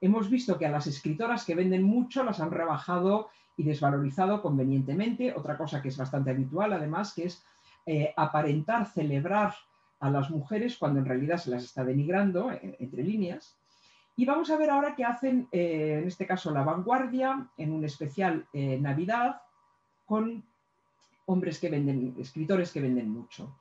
Hemos visto que a las escritoras que venden mucho las han rebajado y desvalorizado convenientemente. Otra cosa que es bastante habitual, además, que es eh, aparentar, celebrar a las mujeres cuando en realidad se las está denigrando, eh, entre líneas. Y vamos a ver ahora qué hacen, en este caso, la vanguardia, en un especial Navidad, con hombres que venden, escritores que venden mucho.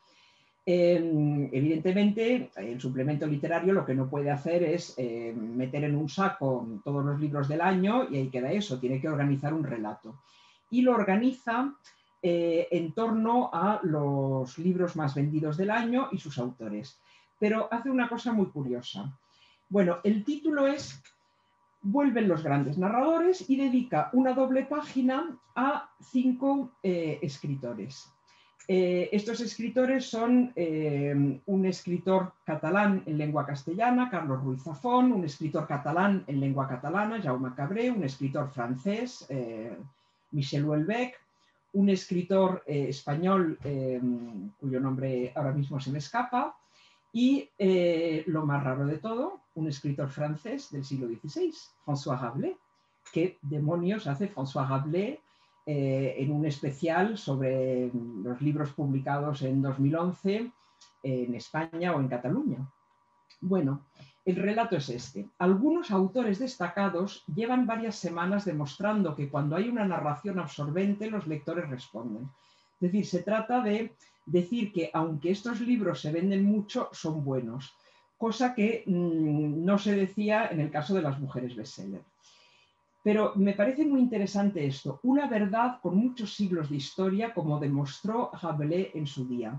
Em, evidentemente, el suplemento literario lo que no puede hacer es eh, meter en un saco todos los libros del año y ahí queda eso, tiene que organizar un relato. Y lo organiza eh, en torno a los libros más vendidos del año y sus autores. Pero hace una cosa muy curiosa. Bueno, el título es vuelven los grandes narradores y dedica una doble página a cinco eh, escritores. Eh, estos escritores son eh, un escritor catalán en lengua castellana, Carlos Ruiz Zafón, un escritor catalán en lengua catalana, Jaume Cabré, un escritor francés, Michel Houellebecq, un escritor español cuyo nombre ahora mismo se me escapa, y lo más raro de todo, un escritor francés del siglo XVI, François Rabelais. ¿Qué demonios hace François Rabelais eh, en un especial sobre los libros publicados en 2011 en España o en Cataluña? Bueno, el relato es este. Algunos autores destacados llevan varias semanas demostrando que cuando hay una narración absorbente los lectores responden. Es decir, se trata de decir que aunque estos libros se venden mucho, son buenos cosa que mm, no se decía en el caso de las mujeres bestseller. Pero me parece muy interesante esto, una verdad con muchos siglos de historia, como demostró Rabelais en su día.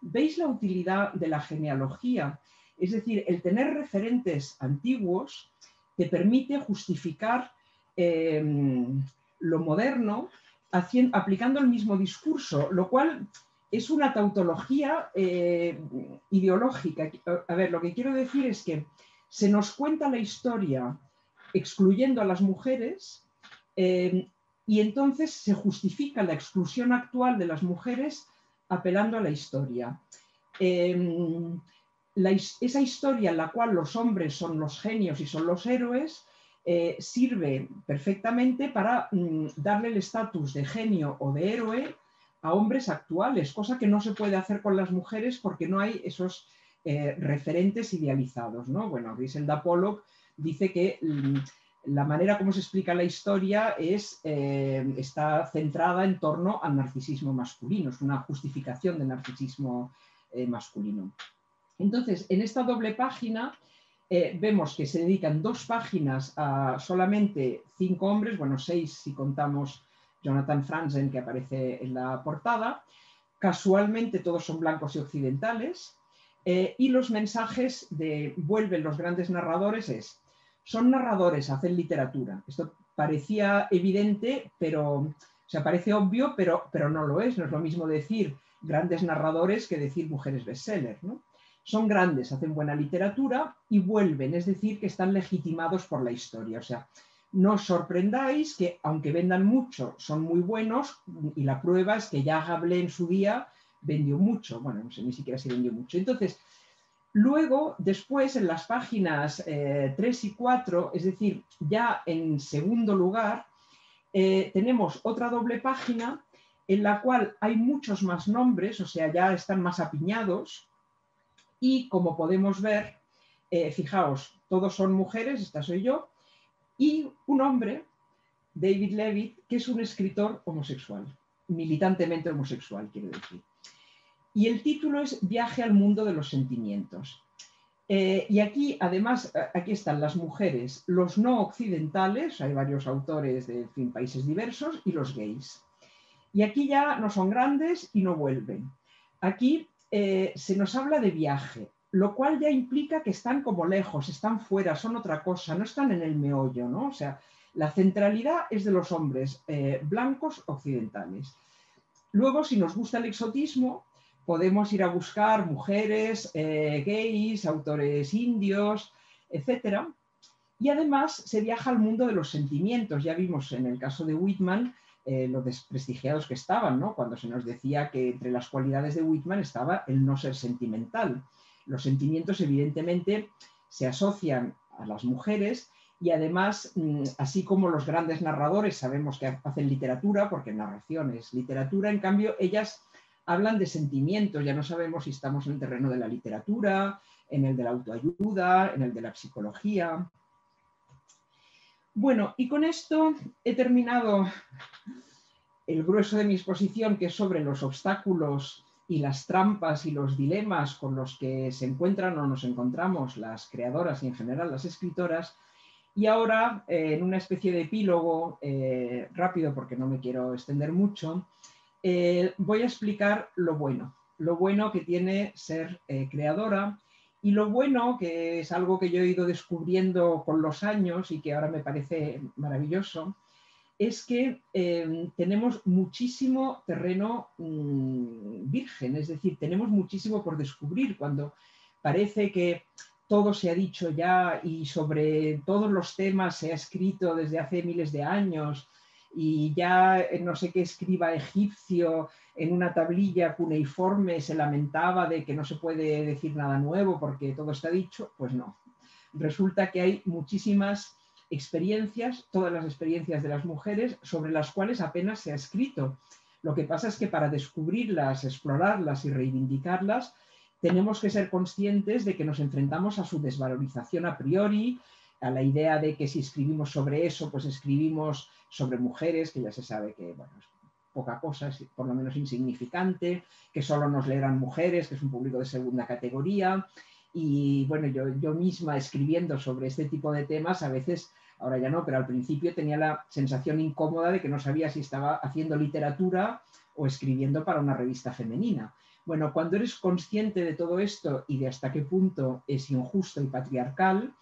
¿Veis la utilidad de la genealogía? Es decir, el tener referentes antiguos te permite justificar em, lo moderno aplicando el mismo discurso, lo cual es una tautología eh, ideológica. A ver, lo que quiero decir es que se nos cuenta la historia excluyendo a las mujeres eh, y entonces se justifica la exclusión actual de las mujeres apelando a la historia. Em, esa historia en la cual los hombres son los genios y son los héroes eh, sirve perfectamente para mm, darle el estatus de genio o de héroe a hombres actuales, cosa que no se puede hacer con las mujeres porque no hay esos eh, referentes idealizados. ¿no? Bueno, Griselda Pollock dice que mm, la manera como se explica la historia es, eh, está centrada en torno al narcisismo masculino, es una justificación del narcisismo eh, masculino. Entonces, en esta doble página vemos que se dedican dos páginas a solamente cinco hombres, bueno, seis si contamos Jonathan Franzen, que aparece en la portada. Casualmente todos son blancos y occidentales. Eh, y los mensajes de vuelven los grandes narradores es, son narradores, hacen literatura. Esto parecía evidente, pero, o parece obvio, pero, pero no lo es. No es lo mismo decir grandes narradores que decir mujeres bestseller. ¿no? Son grandes, hacen buena literatura y vuelven, es decir, que están legitimados por la historia. O sea, no os sorprendáis que, aunque vendan mucho, son muy buenos y la prueba es que ya hablé en su día vendió mucho. Bueno, no sé ni siquiera si vendió mucho. Entonces, Luego, después, en las páginas 3 eh, y 4, es decir, ya en segundo lugar, eh, tenemos otra doble página en la cual hay muchos más nombres, o sea, ya están más apiñados. Y como podemos ver, eh, fijaos, todos son mujeres, esta soy yo, y un hombre, David Levitt, que es un escritor homosexual, militantemente homosexual, quiero decir. Y el título es Viaje al mundo de los sentimientos. Eh, y aquí, además, aquí están las mujeres, los no occidentales, hay varios autores de países diversos, y los gays. Y aquí ya no son grandes y no vuelven. Aquí eh, se nos habla de viaje, lo cual ya implica que están como lejos, están fuera, son otra cosa, no están en el meollo, ¿no? O sea, la centralidad es de los hombres eh, blancos occidentales. Luego, si nos gusta el exotismo, podemos ir a buscar mujeres, eh, gays, autores indios, etc. Y además se viaja al mundo de los sentimientos. Ya vimos en el caso de Whitman eh, lo desprestigiados que estaban, ¿no? cuando se nos decía que entre las cualidades de Whitman estaba el no ser sentimental. Los sentimientos evidentemente se asocian a las mujeres y además, mm, así como los grandes narradores sabemos que hacen literatura, porque narración es literatura, en cambio ellas hablan de sentimientos, ya no sabemos si estamos en el terreno de la literatura, en el de la autoayuda, en el de la psicología. Bueno, y con esto he terminado el grueso de mi exposición, que es sobre los obstáculos y las trampas y los dilemas con los que se encuentran o nos encontramos las creadoras y en general las escritoras. Y ahora, eh, en una especie de epílogo eh, rápido, porque no me quiero extender mucho, eh, voy a explicar lo bueno, lo bueno que tiene ser creadora y lo bueno, que es algo que yo he ido descubriendo con los años y que ahora me parece maravilloso, es que em, tenemos muchísimo terreno mm, virgen, es decir, tenemos muchísimo por descubrir cuando parece que todo se ha dicho ya y sobre todos los temas se ha escrito desde hace miles de años y ya eh, no sé qué escriba egipcio en una tablilla cuneiforme se lamentaba de que no se puede decir nada nuevo porque todo está dicho, pues no. Resulta que hay muchísimas experiencias, todas las experiencias de las mujeres, sobre las cuales apenas se ha escrito. Lo que pasa es que para descubrirlas, explorarlas y reivindicarlas, tenemos que ser conscientes de que nos enfrentamos a su desvalorización a priori, a la idea de que si escribimos sobre eso, pues escribimos sobre mujeres, que ya se sabe que bueno, es poca cosa, es por lo menos insignificante, que solo nos leerán mujeres, que es un público de segunda categoría. Y bueno, yo, yo misma escribiendo sobre este tipo de temas, a veces, ahora ya no, pero al principio tenía la sensación incómoda de que no sabía si estaba haciendo literatura o escribiendo para una revista femenina. Bueno, cuando eres consciente de todo esto y de hasta qué punto es injusto y patriarcal,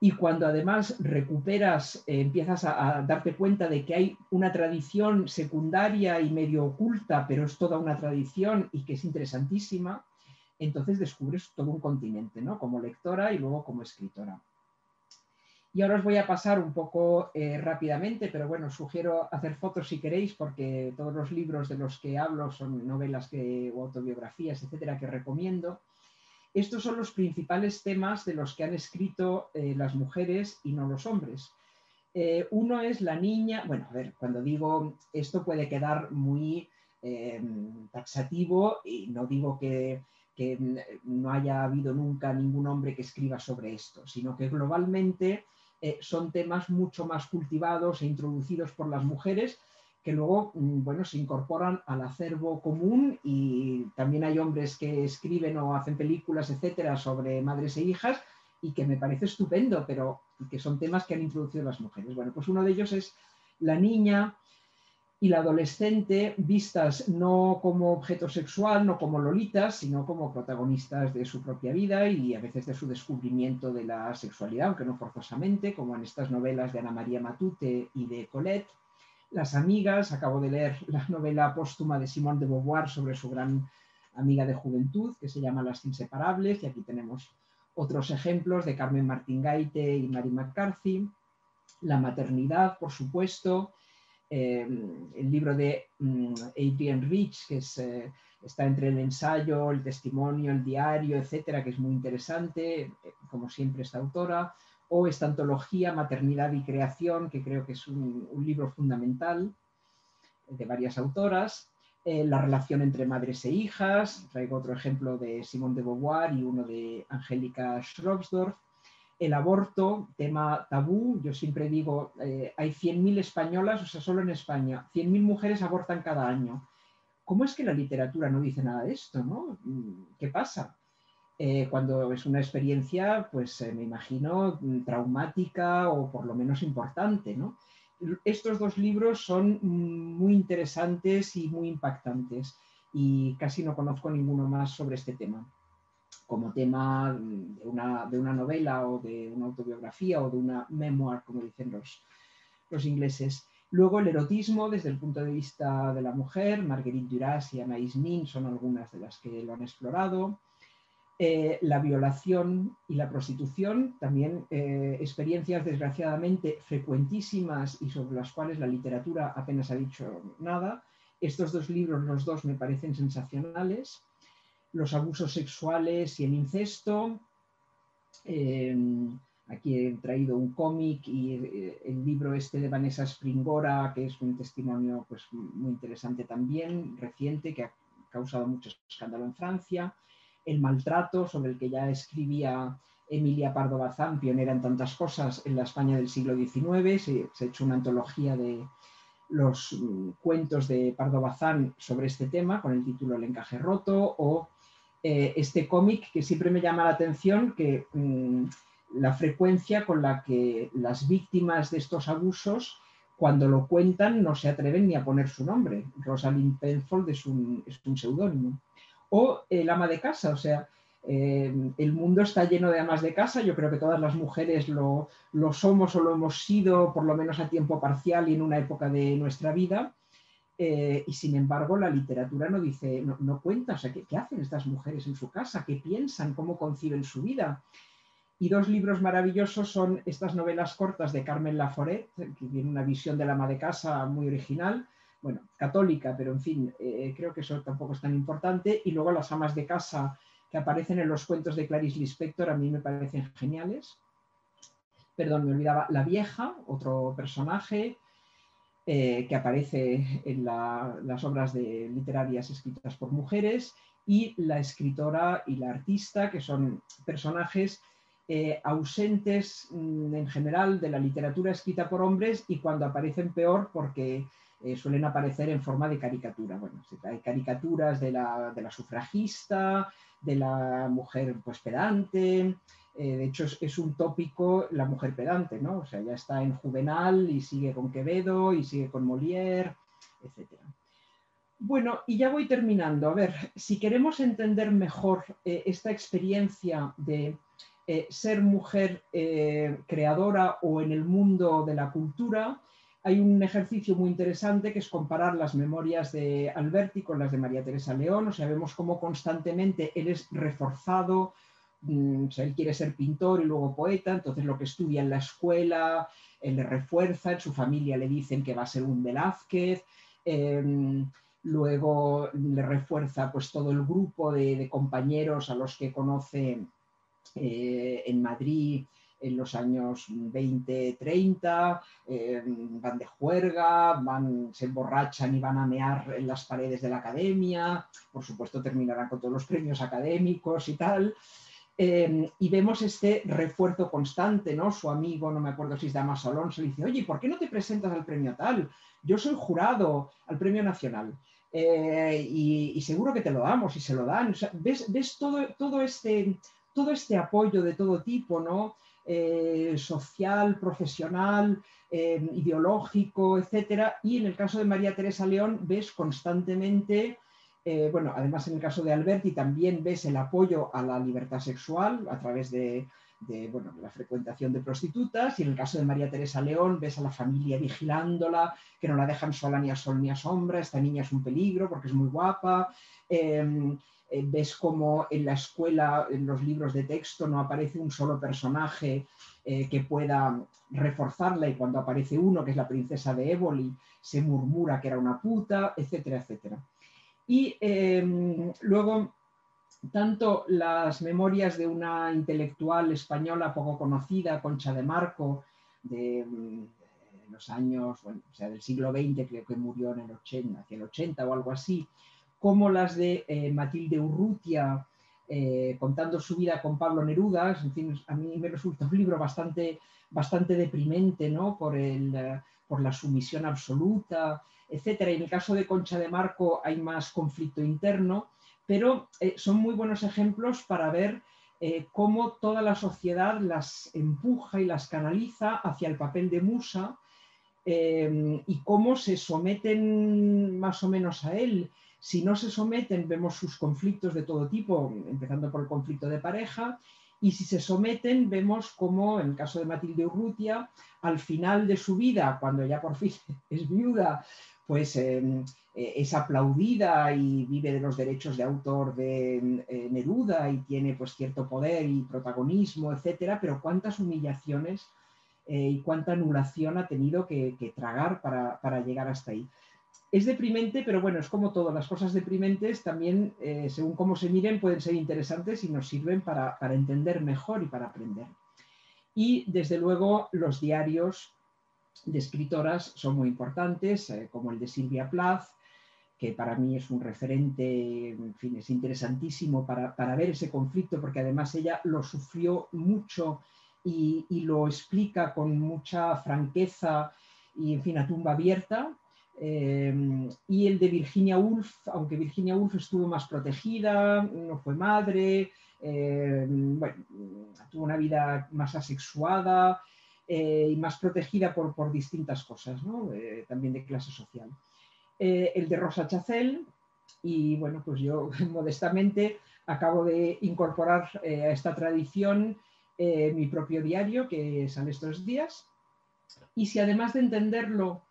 y cuando además recuperas, eh, empiezas a, darte cuenta de que hay una tradición secundaria y medio oculta, pero es toda una tradición y que es interesantísima, entonces descubres todo un continente, ¿no? Como lectora y luego como escritora. Y ahora os voy a pasar un poco eh, rápidamente, pero bueno, sugiero hacer fotos si queréis, porque todos los libros de los que hablo son novelas que, o autobiografías, etcétera, que recomiendo. Estos son los principales temas de los que han escrito eh, las mujeres y no los hombres. Eh, uno es la niña, bueno, a ver, cuando digo esto puede quedar muy taxativo y no digo que, no haya habido nunca ningún hombre que escriba sobre esto, sino que globalmente eh, son temas mucho más cultivados e introducidos por las mujeres que luego mm, bueno, se incorporan al acervo común y también hay hombres que escriben o hacen películas, etcétera, sobre madres e hijas y que me parece estupendo, pero que son temas que han introducido las mujeres. Bueno, pues uno de ellos es la niña, y la adolescente vistas no como objeto sexual, no como lolitas, sino como protagonistas de su propia vida y a veces de su descubrimiento de la sexualidad, aunque no forzosamente, como en estas novelas de Ana María Matute y de Colette. Las amigas, acabo de leer la novela póstuma de Simone de Beauvoir sobre su gran amiga de juventud, que se llama Las Inseparables, y aquí tenemos otros ejemplos de Carmen Martín Gaite y Mary McCarthy. La maternidad, por supuesto, eh, el libro de mm, Adrienne Rich, que eh, está entre el ensayo, el testimonio, el diario, etcétera, que es muy interesante, eh, como siempre esta autora, o esta antología Maternidad y Creación, que creo que es un libro fundamental de varias autoras. Eh, la relación entre madres e hijas, traigo otro ejemplo de Simone de Beauvoir y uno de Angélica Schrobsdorf, el aborto, tema tabú, yo siempre digo, eh, hay 100.000 españolas, o sea, solo en España, 100.000 mujeres abortan cada año. ¿Cómo es que la literatura no dice nada de esto? ¿no? ¿Qué pasa? Eh, cuando es una experiencia, pues me imagino, traumática o por lo menos importante, ¿no? estos dos libros son muy interesantes y muy impactantes y casi no conozco ninguno más sobre este tema. Como tema de una, de una novela o de una autobiografía o de una memoir, como dicen los, los ingleses. Luego el erotismo desde el punto de vista de la mujer, Marguerite Duras y Anaïs Nin son algunas de las que lo han explorado. Eh, la violación y la prostitución, también eh, experiencias desgraciadamente frecuentísimas y sobre las cuales la literatura apenas ha dicho nada. Estos dos libros, los dos, me parecen sensacionales. Los abusos sexuales y el incesto. Eh, aquí he traído un cómic y el libro este de Vanessa Springora, que es un testimonio pues, muy interesante también, reciente, que ha causado mucho escándalo en Francia el maltrato, sobre el que ya escribía Emilia Pardo Bazán, pionera en tantas cosas en la España del siglo XIX. Se, ha hecho una antología de los mm, cuentos de Pardo Bazán sobre este tema, con el título El encaje roto, o eh, este cómic que siempre me llama la atención, que mm, la frecuencia con la que las víctimas de estos abusos cuando lo cuentan no se atreven ni a poner su nombre. Rosalind Penfold es un, es un seudónimo. O el ama de casa, o sea, eh, el mundo está lleno de amas de casa, yo creo que todas las mujeres lo, somos o lo hemos sido por lo menos a tiempo parcial y en una época de nuestra vida, eh, y sin embargo la literatura no dice, no, cuenta, o sea, ¿qué, hacen estas mujeres en su casa? ¿Qué piensan? ¿Cómo conciben su vida? Y dos libros maravillosos son estas novelas cortas de Carmen Laforet, que tiene una visión del ama de casa muy original, bueno, católica, pero en fin, eh, creo que eso tampoco es tan importante. Y luego las amas de casa que aparecen en los cuentos de Clarice Lispector a mí me parecen geniales. Perdón, me olvidaba La Vieja, otro personaje eh, que aparece en las obras de, literarias escritas por mujeres, y la escritora y la artista, que son personajes eh, ausentes mm, en general de la literatura escrita por hombres y cuando aparecen peor porque eh, suelen aparecer en forma de caricatura. Bueno, hay caricaturas de la, sufragista, de la mujer pues, pedante. Eh, de hecho, es, un tópico la mujer pedante, ¿no? O sea, ya está en Juvenal y sigue con Quevedo y sigue con Molière, etc. Bueno, y ya voy terminando. A ver, si queremos entender mejor eh, esta experiencia de ser mujer creadora o en el mundo de la cultura, hay un ejercicio muy interesante que es comparar las memorias de Alberti con las de María Teresa León, o sea, vemos cómo constantemente él es reforzado, o sea, él quiere ser pintor y luego poeta, entonces lo que estudia en la escuela, él le refuerza, en su familia le dicen que va a ser un Velázquez, em, luego le refuerza pues todo el grupo de, compañeros a los que conoce eh, en Madrid, en los años 20, 30, eh, van de juerga, van, se emborrachan y van a mear en las paredes de la academia, por supuesto terminarán con todos los premios académicos y tal. Eh, y vemos este refuerzo constante, ¿no? Su amigo, no me acuerdo si es Damaso Alonso, le dice, oye, ¿por qué no te presentas al premio tal? Yo soy jurado al premio nacional. Eh, y, seguro que te lo damos y se lo dan. ves, ves todo, todo, este, todo este apoyo de todo tipo, ¿no? eh, social, profesional, eh, ideológico, etcétera. Y en el caso de María Teresa León ves constantemente, bueno, además en el caso de Alberti también ves el apoyo a la libertad sexual a través de, bueno, la frecuentación de prostitutas y en el caso de María Teresa León ves a la familia vigilándola, que no la dejan sola ni a sol ni a sombra, esta niña es un peligro porque es muy guapa. Em, eh, ves como en la escuela, en los libros de texto, no aparece un solo personaje eh, que pueda reforzarla y cuando aparece uno, que es la princesa de Éboli, se murmura que era una puta, etcétera, etcétera. Y em, luego tanto las memorias de una intelectual española poco conocida, Concha de Marco, de, mm, los años, bueno, o sea, del siglo XX, creo que murió en el 80, hacia el 80 o algo así, como las de eh, Matilde Urrutia, eh, contando su vida con Pablo Neruda. En fin, a mí me resulta un libro bastante, bastante deprimente, ¿no? Por, el, eh, por la sumisión absoluta, etc. En el caso de Concha de Marco hay más conflicto interno pero eh, son muy buenos ejemplos para ver eh, cómo toda la sociedad las empuja y las canaliza hacia el papel de musa eh, y cómo se someten más o menos a él. Si no se someten, vemos sus conflictos de todo tipo, empezando por el conflicto de pareja, y si se someten, vemos cómo, en el caso de Matilde Urrutia, al final de su vida, cuando ya por fin es viuda, pues em, eh, es aplaudida y vive de los derechos de autor de eh, Neruda y tiene pues cierto poder y protagonismo, etcétera, pero cuántas humillaciones eh, y cuánta anulación ha tenido que, tragar para, llegar hasta ahí. Es deprimente, pero bueno, es como todas las cosas deprimentes, también según cómo se miren pueden ser interesantes y nos sirven para, para entender mejor y para aprender. Y desde luego los diarios de escritoras son muy importantes, eh, como el de Silvia Plath, que para mí es un referente, en fin, es interesantísimo para, ver ese conflicto, porque además ella lo sufrió mucho y, lo explica con mucha franqueza y, en fin, a tumba abierta. Eh, y el de Virginia Woolf, aunque Virginia Woolf estuvo más protegida, no fue madre, eh, tuvo una vida más asexuada, eh, y más protegida por, por distintas cosas. Eh, también de clase social. Eh, el de Rosa Chacel, y bueno, pues yo modestamente acabo de incorporar a esta tradición mi propio diario que sale estos días. Y si además de entenderlo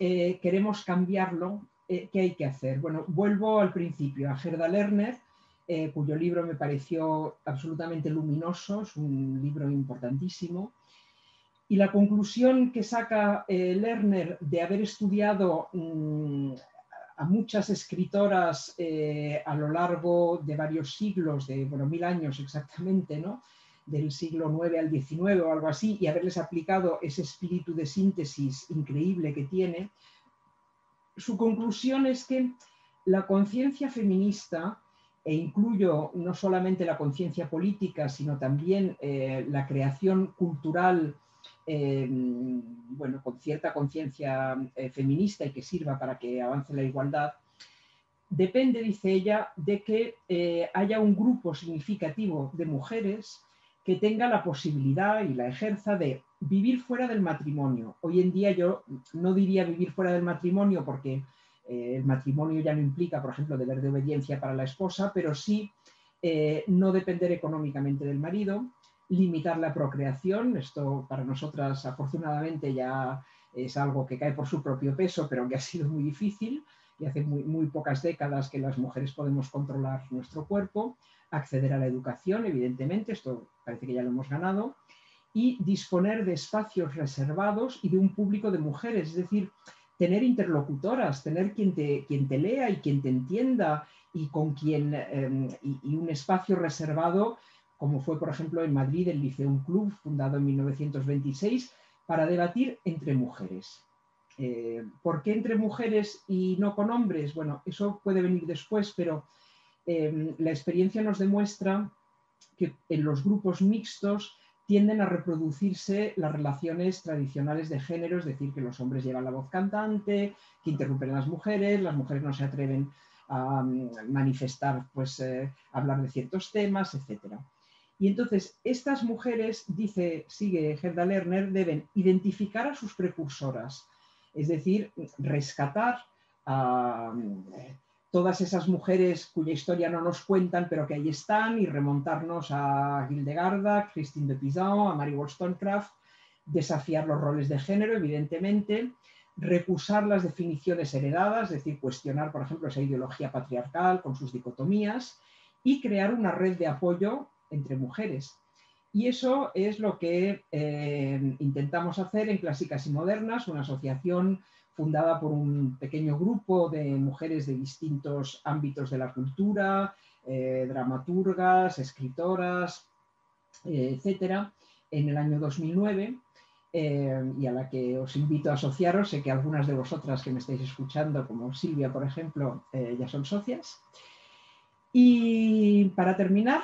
queremos cambiarlo, ¿qué hay que hacer? Bueno, vuelvo al principio, a Gerda Lerner, cuyo libro me pareció absolutamente luminoso, es un libro importantísimo, y la conclusión que saca eh, Lerner de haber estudiado mm, a muchas escritoras eh, a lo largo de varios siglos, de bueno, mil años exactamente, ¿no? Del siglo IX al XIX o algo así, y haberles aplicado ese espíritu de síntesis increíble que tiene, su conclusión es que la conciencia feminista, e incluyo no solamente la conciencia política, sino también eh, la creación cultural Em, bueno, con cierta conciencia eh, feminista y que sirva para que avance la igualdad, depende, dice ella, de que eh, haya un grupo significativo de mujeres que tenga la posibilidad y la ejerza de vivir fuera del matrimonio. Hoy en día yo no diría vivir fuera del matrimonio porque eh, el matrimonio ya no implica, por ejemplo, deber de obediencia para la esposa, pero sí no depender económicamente del marido, limitar la procreación. Esto para nosotras afortunadamente ya es algo que cae por su propio peso, pero que ha sido muy difícil y hace muy, pocas décadas que las mujeres podemos controlar nuestro cuerpo, acceder a la educación, evidentemente, esto parece que ya lo hemos ganado, y disponer de espacios reservados y de un público de mujeres, es decir, tener interlocutoras, tener quien te, quien te lea y quien te entienda y con quien em, y, un espacio reservado como fue, por ejemplo, en Madrid el Liceum Club, fundado en 1926, para debatir entre mujeres. Eh, ¿Por qué entre mujeres y no con hombres? Bueno, eso puede venir después, pero em, la experiencia nos demuestra que en los grupos mixtos tienden a reproducirse las relaciones tradicionales de género, es decir, que los hombres llevan la voz cantante, que interrumpen a las mujeres, las mujeres no se atreven a mm, manifestar, pues, eh, hablar de ciertos temas, etcétera. Y entonces estas mujeres, dice, sigue Gerda Lerner, deben identificar a sus precursoras, es decir, rescatar a todas esas mujeres cuya historia no nos cuentan, pero que ahí están, y remontarnos a Hildegarda, Christine de Pizan, a Mary Wollstonecraft, desafiar los roles de género, evidentemente, recusar las definiciones heredadas, es decir, cuestionar, por ejemplo, esa ideología patriarcal con sus dicotomías, y crear una red de apoyo entre mujeres. Y eso es lo que eh, intentamos hacer en Clásicas y Modernas, una asociación fundada por un pequeño grupo de mujeres de distintos ámbitos de la cultura, eh, dramaturgas, escritoras, eh, etcétera, en el año 2009. y a la que os invito a asociaros. Sé que algunas de vosotras que me estáis escuchando, como Silvia, por ejemplo, ya son socias. Y para terminar,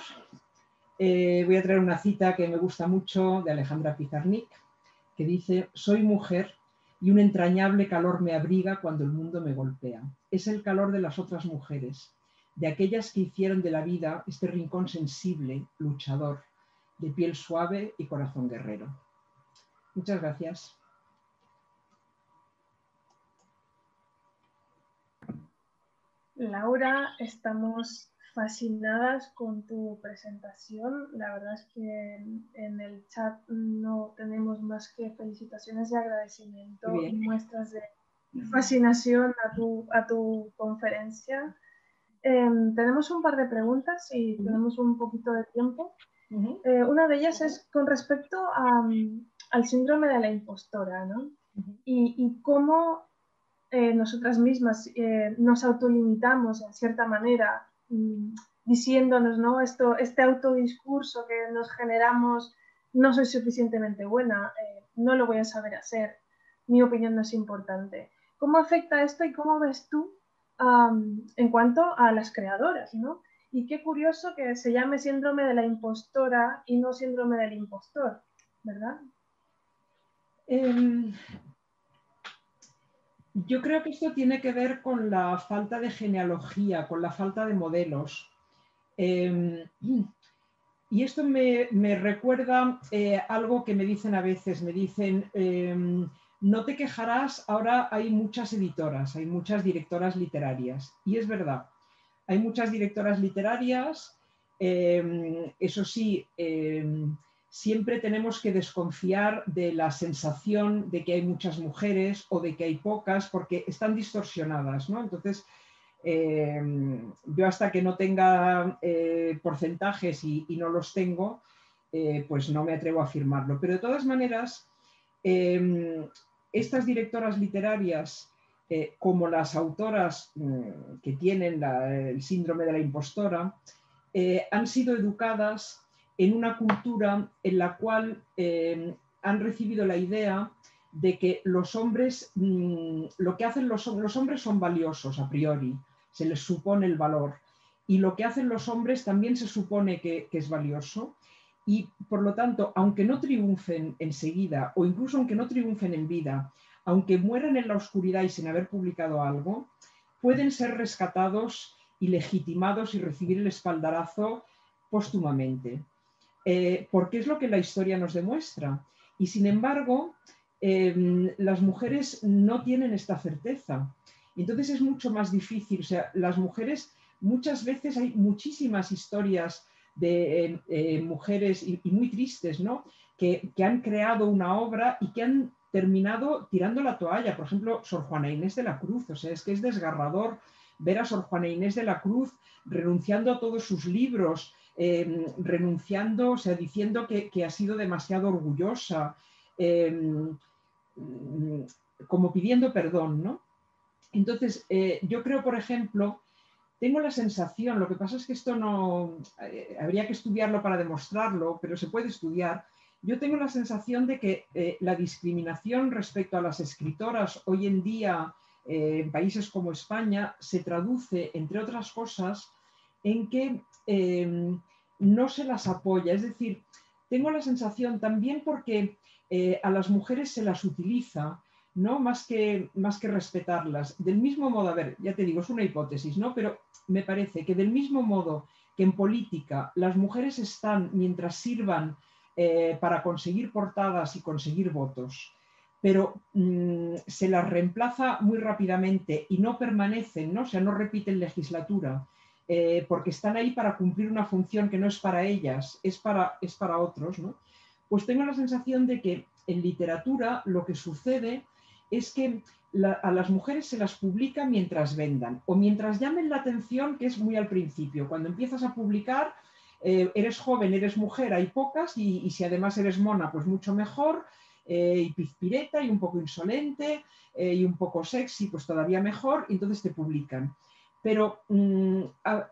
eh, voy a traer una cita que me gusta mucho de Alejandra Pizarnik, que dice, soy mujer y un entrañable calor me abriga cuando el mundo me golpea. Es el calor de las otras mujeres, de aquellas que hicieron de la vida este rincón sensible, luchador, de piel suave y corazón guerrero. Muchas gracias. Laura, estamos fascinadas con tu presentación. La verdad es que en, el chat no tenemos más que felicitaciones y agradecimiento y muestras de fascinación a tu, a tu conferencia. Em, tenemos un par de preguntas y tenemos un poquito de tiempo. Eh, una de ellas es con respecto al síndrome de la impostora, ¿no? y, y, cómo eh, nosotras mismas eh, nos autolimitamos en cierta manera diciéndonos, ¿no? Esto, este autodiscurso que nos generamos, no soy suficientemente buena, eh, no lo voy a saber hacer, mi opinión no es importante. ¿Cómo afecta esto y cómo ves tú en cuanto a las creadoras, ¿no? Y qué curioso que se llame síndrome de la impostora y no síndrome del impostor, ¿verdad? Em, yo creo que esto tiene que ver con la falta de genealogía, con la falta de modelos. Em, y esto me, recuerda eh, algo que me dicen a veces, me dicen, em, no te quejarás, ahora hay muchas editoras, hay muchas directoras literarias. Y es verdad, hay muchas directoras literarias, em, eso sí, siempre tenemos que desconfiar de la sensación de que hay muchas mujeres o de que hay pocas porque están distorsionadas, ¿no? Entonces, eh, yo hasta que no tenga eh, porcentajes y, no los tengo, eh, pues no me atrevo a afirmarlo. Pero de todas maneras, estas directoras literarias, como las autoras mm, que tienen el síndrome de la impostora, han sido educadas en una cultura en la cual eh, han recibido la idea de que los hombres, mm, lo que hacen los, hombres son valiosos a priori, se les supone el valor, y lo que hacen los hombres también se supone que, que es valioso, y por lo tanto, aunque no triunfen enseguida, o incluso aunque no triunfen en vida, aunque mueran en la oscuridad y sin haber publicado algo, pueden ser rescatados y legitimados y recibir el espaldarazo póstumamente. Eh, porque es lo que la historia nos demuestra. Y sin embargo, em, las mujeres no tienen esta certeza. Entonces es mucho más difícil. O sea, las mujeres, muchas veces hay muchísimas historias de em, eh, mujeres y, muy tristes, ¿no? Que, han creado una obra y que han terminado tirando la toalla. Por ejemplo, Sor Juana Inés de la Cruz. O sea, es que es desgarrador ver a Sor Juana Inés de la Cruz renunciando a todos sus libros, Em, renunciando, o sea, diciendo que, ha sido demasiado orgullosa, em, como pidiendo perdón, ¿no? Entonces, eh, yo creo, por ejemplo, tengo la sensación, lo que pasa es que esto no, eh, habría que estudiarlo para demostrarlo, pero se puede estudiar. Yo tengo la sensación de que eh, la discriminación respecto a las escritoras hoy en día en países como España se traduce, entre otras cosas, en que em, no se las apoya. Es decir, tengo la sensación también porque eh, a las mujeres se las utiliza, ¿no? Más que, más que respetarlas. Del mismo modo, a ver, ya te digo, es una hipótesis, ¿no? Pero me parece que del mismo modo que en política las mujeres están mientras sirvan eh, para conseguir portadas y conseguir votos, pero mm, se las reemplaza muy rápidamente y no permanecen, ¿no? o sea, no repiten legislatura, eh, porque están ahí para cumplir una función que no es para ellas, es para, es para otros, ¿no? pues tengo la sensación de que en literatura lo que sucede es que a las mujeres se las publica mientras vendan o mientras llamen la atención, que es muy al principio. Cuando empiezas a publicar, eh, eres joven, eres mujer, hay pocas y, si además eres mona, pues mucho mejor. Eh, y pizpireta y un poco insolente y un poco sexy, pues todavía mejor, y entonces te publican. Pero mm,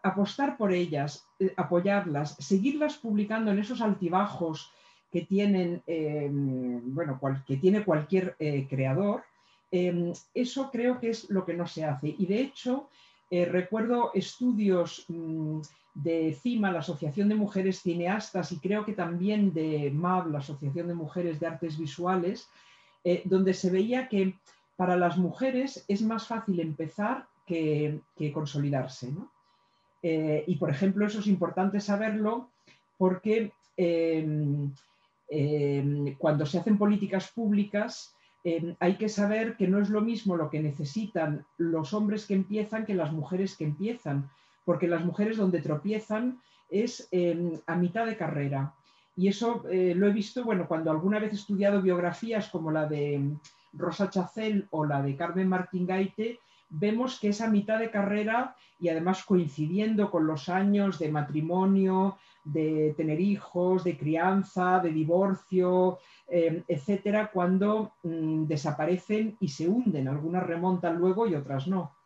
apostar por ellas, apoyarlas, seguirlas publicando en esos altibajos que tienen, bueno, que tiene cualquier creador, Em, eso creo que es lo que no se hace. Y de hecho, eh, recuerdo estudios mm, de CIMA, la Asociación de Mujeres Cineastas, y creo que también de MAB, la Asociación de Mujeres de Artes Visuales, eh, donde se veía que para las mujeres es más fácil empezar que, consolidarse. Eh, y por ejemplo, eso es importante saberlo porque em, em, cuando se hacen políticas públicas, Em, hay que saber que no es lo mismo lo que necesitan los hombres que empiezan que las mujeres que empiezan, porque las mujeres donde tropiezan es a mitad de carrera. Y eso eh, lo he visto, bueno, cuando alguna vez he estudiado biografías como la de Rosa Chacel o la de Carmen Martín Gaite, vemos que esa mitad de carrera y además coincidiendo con los años de matrimonio, de tener hijos, de crianza, de divorcio, eh, etcétera, cuando mm, desaparecen y se hunden. Algunas remontan luego y otras no,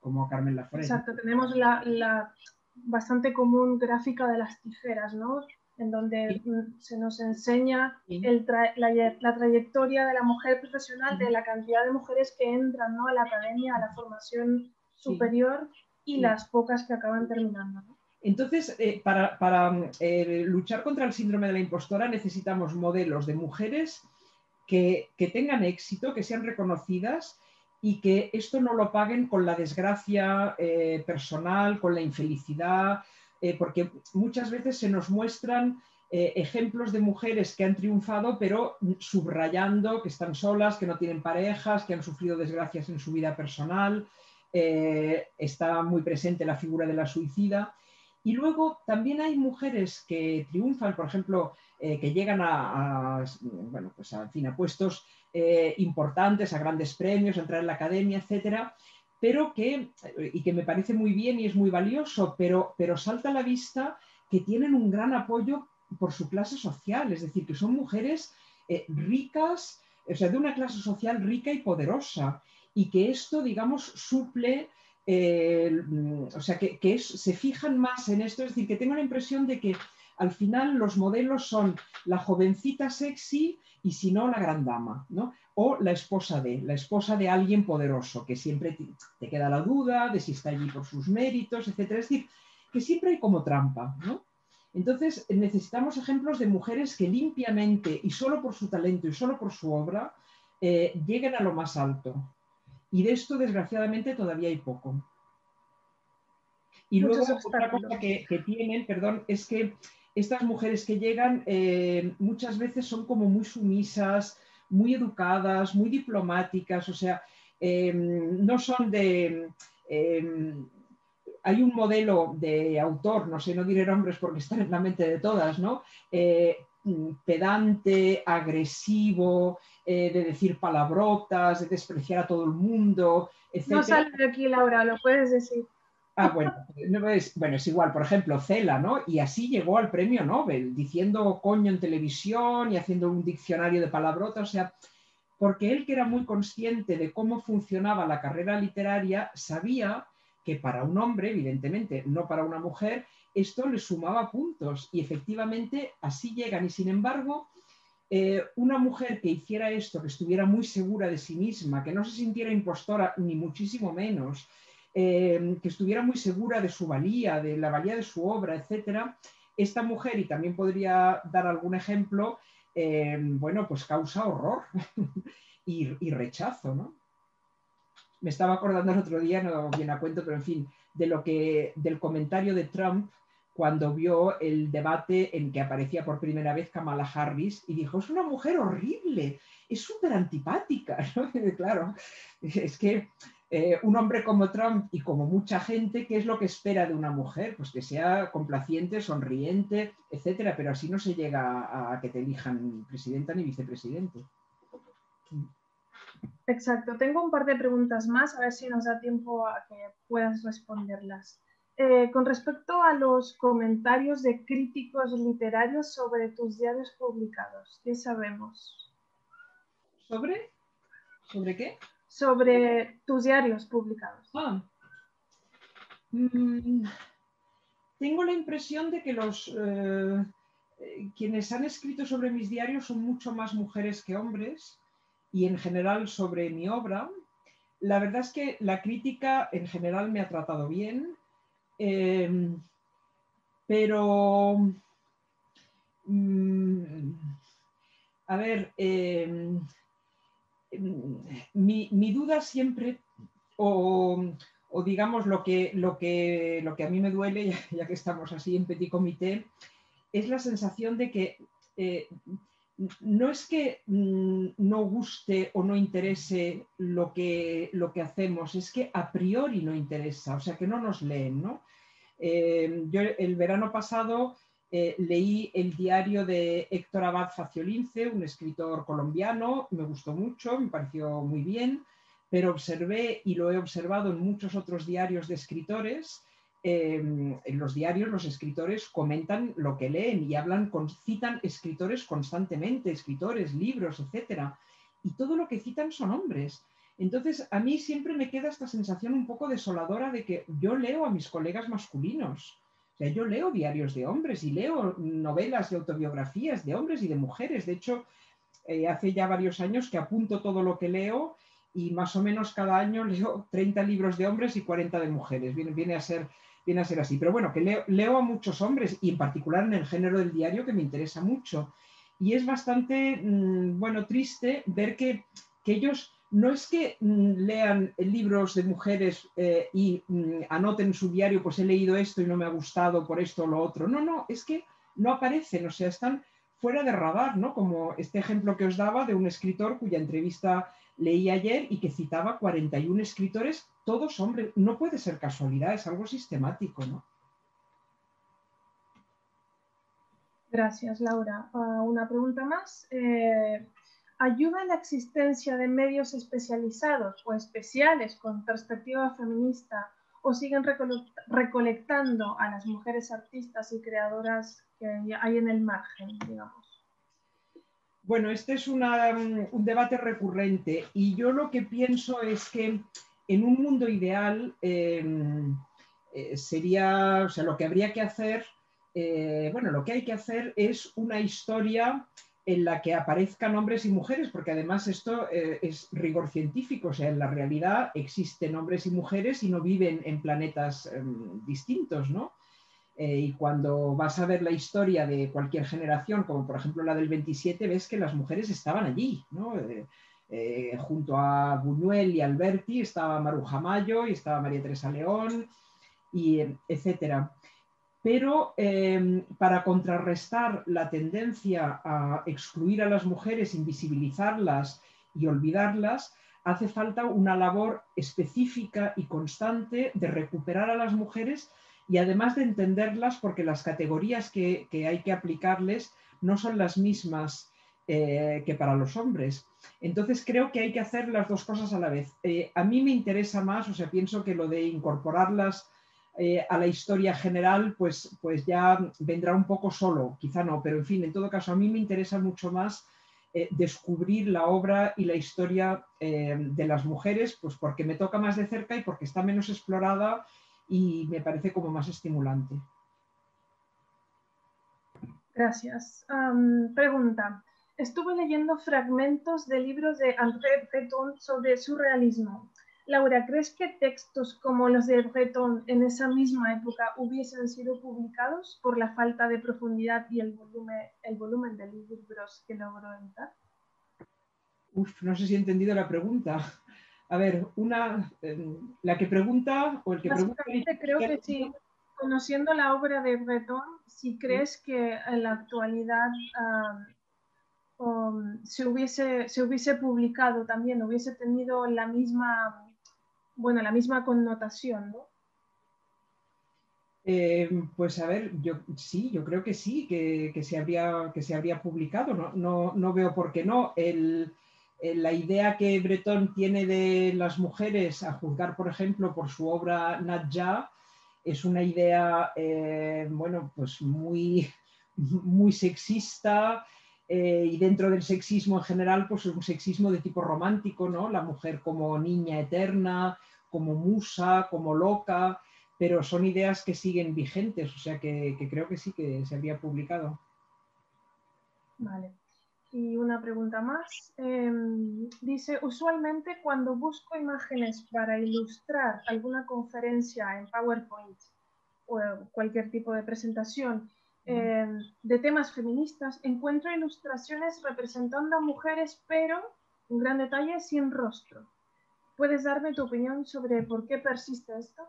como Carmen Lafrena. Exacto, tenemos la, bastante común gráfica de las tijeras, ¿no? En donde mm, se nos enseña la, trayectoria de la mujer profesional, de la cantidad de mujeres que entran ¿no? a la academia, a la formación superior y las pocas que acaban terminando. ¿no? Entonces, eh, para, eh, luchar contra el síndrome de la impostora necesitamos modelos de mujeres que, tengan éxito, que sean reconocidas y que esto no lo paguen con la desgracia eh, personal, con la infelicidad, porque muchas veces se nos muestran ejemplos de mujeres que han triunfado, pero subrayando que están solas, que no tienen parejas, que han sufrido desgracias en su vida personal. está muy presente la figura de la suicida. Y luego también hay mujeres que triunfan, por ejemplo, eh, que llegan a, bueno, pues a, fin, a puestos eh, importantes, a grandes premios, a entrar en la academia, etcétera, pero que, y que me parece muy bien y es muy valioso, pero, pero salta a la vista que tienen un gran apoyo por su clase social, es decir, que son mujeres eh, ricas, o sea, de una clase social rica y poderosa, y que esto, digamos, suple o sea, que, se fijan más en esto, es decir, que tengo la impresión de que al final los modelos son la jovencita sexy y si no, la gran dama, ¿no? O la esposa de, la esposa de alguien poderoso, que siempre te, queda la duda de si está allí por sus méritos, etc. Es decir, que siempre hay como trampa, ¿no? Entonces, necesitamos ejemplos de mujeres que limpiamente y solo por su talento y solo por su obra eh, lleguen a lo más alto. Y de esto, desgraciadamente, todavía hay poco. Y luego otra cosa que, tienen, perdón, es que estas mujeres que llegan eh, muchas veces son como muy sumisas, muy educadas, muy diplomáticas, o sea, em, no son de... Em, hay un modelo de autor, no sé, no diré nombres porque están en la mente de todas, ¿no? Eh, pedante, agresivo, eh, de decir palabrotas, de despreciar a todo el mundo, etc. No sale de aquí, Laura, lo puedes decir. Ah, bueno, es, bueno, es igual, por ejemplo, Cela, ¿no? Y así llegó al premio Nobel, diciendo coño en televisión y haciendo un diccionario de palabrotas, o sea, porque él que era muy consciente de cómo funcionaba la carrera literaria, sabía que para un hombre, evidentemente, no para una mujer, esto le sumaba puntos y efectivamente así llegan. Y sin embargo, eh, una mujer que hiciera esto, que estuviera muy segura de sí misma, que no se sintiera impostora, ni muchísimo menos, eh, que estuviera muy segura de su valía, de la valía de su obra, etc., esta mujer, y también podría dar algún ejemplo, eh, bueno, pues causa horror y, rechazo, ¿no? Me estaba acordando el otro día, no viene a cuento, pero en fin, de lo que, del comentario de Trump cuando vio el debate en que aparecía por primera vez Kamala Harris y dijo, es una mujer horrible, es súper antipática. claro, es que eh, un hombre como Trump y como mucha gente, ¿qué es lo que espera de una mujer? Pues que sea complaciente, sonriente, etcétera, pero así no se llega a que te elijan presidenta ni vicepresidente. Exacto. Tengo un par de preguntas más, a ver si nos da tiempo a que puedas responderlas. Eh, con respecto a los comentarios de críticos literarios sobre tus diarios publicados, ¿qué sabemos? ¿Sobre? ¿Sobre qué? Sobre tus diarios publicados. Ah. Mm, tengo la impresión de que los eh, quienes han escrito sobre mis diarios son mucho más mujeres que hombres y en general sobre mi obra. La verdad es que la crítica en general me ha tratado bien Em, pero, mm, a ver, em, mi, duda siempre, o, digamos lo que, lo, que, lo que a mí me duele, ya, que estamos así en petit comité, es la sensación de que eh, no es que mm, no guste o no interese lo que, lo que hacemos, es que a priori no interesa, o sea, que no nos leen, ¿no? Eh, yo el verano pasado eh, leí el diario de Héctor Abad Faciolince, un escritor colombiano, me gustó mucho, me pareció muy bien, pero observé y lo he observado en muchos otros diarios de escritores Em, en los diarios los escritores comentan lo que leen y hablan, citan escritores constantemente, escritores, libros, etc. Y todo lo que citan son hombres. Entonces, a mí siempre me queda esta sensación un poco desoladora de que yo leo a mis colegas masculinos. Yo leo diarios de hombres y leo novelas de autobiografías de hombres y de mujeres. De hecho, eh, hace ya varios años que apunto todo lo que leo y más o menos cada año leo 30 libros de hombres y 40 de mujeres. Viene, a ser viene a ser así. Pero bueno, que leo, a muchos hombres y en particular en el género del diario que me interesa mucho. Y es bastante, mm, bueno, triste ver que, ellos no es que mm, lean libros de mujeres eh, y mm, anoten en su diario, pues he leído esto y no me ha gustado por esto o lo otro. No, no, es que no aparecen, o sea, están fuera de radar, ¿no? Como este ejemplo que os daba de un escritor cuya entrevista leí ayer y que citaba 41 escritores, todos hombres. No puede ser casualidad, es algo sistemático, ¿no? Gracias, Laura. Ah, una pregunta más. Eh, ¿Ayuda la existencia de medios especializados o especiales con perspectiva feminista o siguen recolectando a las mujeres artistas y creadoras que hay en el margen, digamos? Bueno, este es un debate recurrente y yo lo que pienso es que en un mundo ideal em, eh, sería, o sea, lo que habría que hacer, eh, bueno, lo que hay que hacer es una historia en la que aparezcan hombres y mujeres, porque además esto eh, es rigor científico, o sea, en la realidad existen hombres y mujeres y no viven en planetas em, distintos, ¿no? Eh, y cuando vas a ver la historia de cualquier generación, como por ejemplo la del 27, ves que las mujeres estaban allí, eh, eh, junto a Buñuel y Alberti estaba Maruja Mayo y estaba María Teresa León, y etcétera. Pero em, para contrarrestar la tendencia a excluir a las mujeres, invisibilizarlas y olvidarlas, hace falta una labor específica y constante de recuperar a las mujeres y además de entenderlas porque las categorías que, hay que aplicarles no son las mismas eh, que para los hombres. Entonces creo que hay que hacer las dos cosas a la vez. Eh, a mí me interesa más, o sea, pienso que lo de incorporarlas eh, a la historia general, pues, pues ya vendrá un poco solo, quizá no, pero en fin, en todo caso, a mí me interesa mucho más descubrir la obra y la historia de las mujeres, pues porque me toca más de cerca y porque está menos explorada y me parece como más estimulante. Gracias. pregunta. Estuve leyendo fragmentos de libros de André Breton sobre surrealismo. Laura, ¿crees que textos como los de Breton en esa misma época hubiesen sido publicados por la falta de profundidad y el volumen, el volumen de libros que logró editar? Uf, no sé si he entendido la pregunta. A ver, una, eh, la que pregunta o el que pregunta. creo que sí. conociendo la obra de Breton, si crees que en la actualidad um, se, hubiese, se hubiese publicado también, hubiese tenido la misma, bueno, la misma connotación, ¿no? Eh, pues a ver, yo sí, yo creo que sí, que, se, habría, que se habría publicado, no, no, no veo por qué no. El, la idea que Breton tiene de las mujeres, a juzgar, por ejemplo, por su obra Nadja, es una idea, eh, bueno, pues muy, muy sexista eh, y dentro del sexismo en general, pues es un sexismo de tipo romántico, ¿no? La mujer como niña eterna, como musa, como loca, pero son ideas que siguen vigentes, o sea que, que creo que sí que se había publicado. Vale. Y una pregunta más. Em, dice, usualmente cuando busco imágenes para ilustrar alguna conferencia en PowerPoint o cualquier tipo de presentación em, de temas feministas, encuentro ilustraciones representando a mujeres, pero, un gran detalle, sin rostro. ¿Puedes darme tu opinión sobre por qué persiste esto?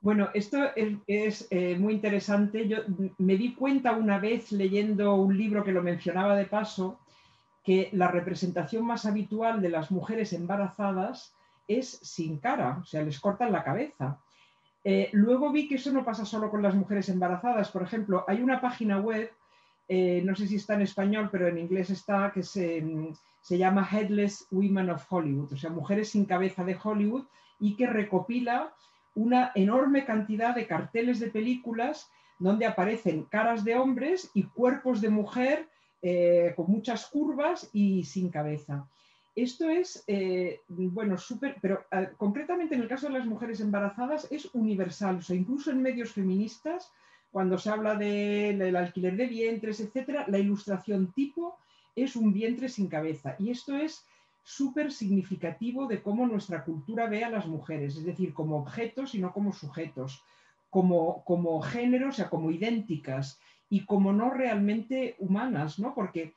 Bueno, esto es, eh, muy interesante. Yo me di cuenta una vez leyendo un libro que lo mencionaba de paso, que la representación más habitual de las mujeres embarazadas es sin cara, o sea, les cortan la cabeza. Eh, luego vi que eso no pasa solo con las mujeres embarazadas. Por ejemplo, hay una página web, eh, no sé si está en español, pero en inglés está, que se, se llama Headless Women of Hollywood, o sea, mujeres sin cabeza de Hollywood, y que recopila una enorme cantidad de carteles de películas donde aparecen caras de hombres y cuerpos de mujer eh, con muchas curvas y sin cabeza. Esto es, eh, bueno, súper, pero eh, concretamente en el caso de las mujeres embarazadas es universal, o sea, incluso en medios feministas, cuando se habla del alquiler de vientres, etcétera, la ilustración tipo es un vientre sin cabeza. Y esto es súper significativo de cómo nuestra cultura ve a las mujeres, es decir, como objetos y no como sujetos, como, como género, o sea, como idénticas y como no realmente humanas, ¿no? Porque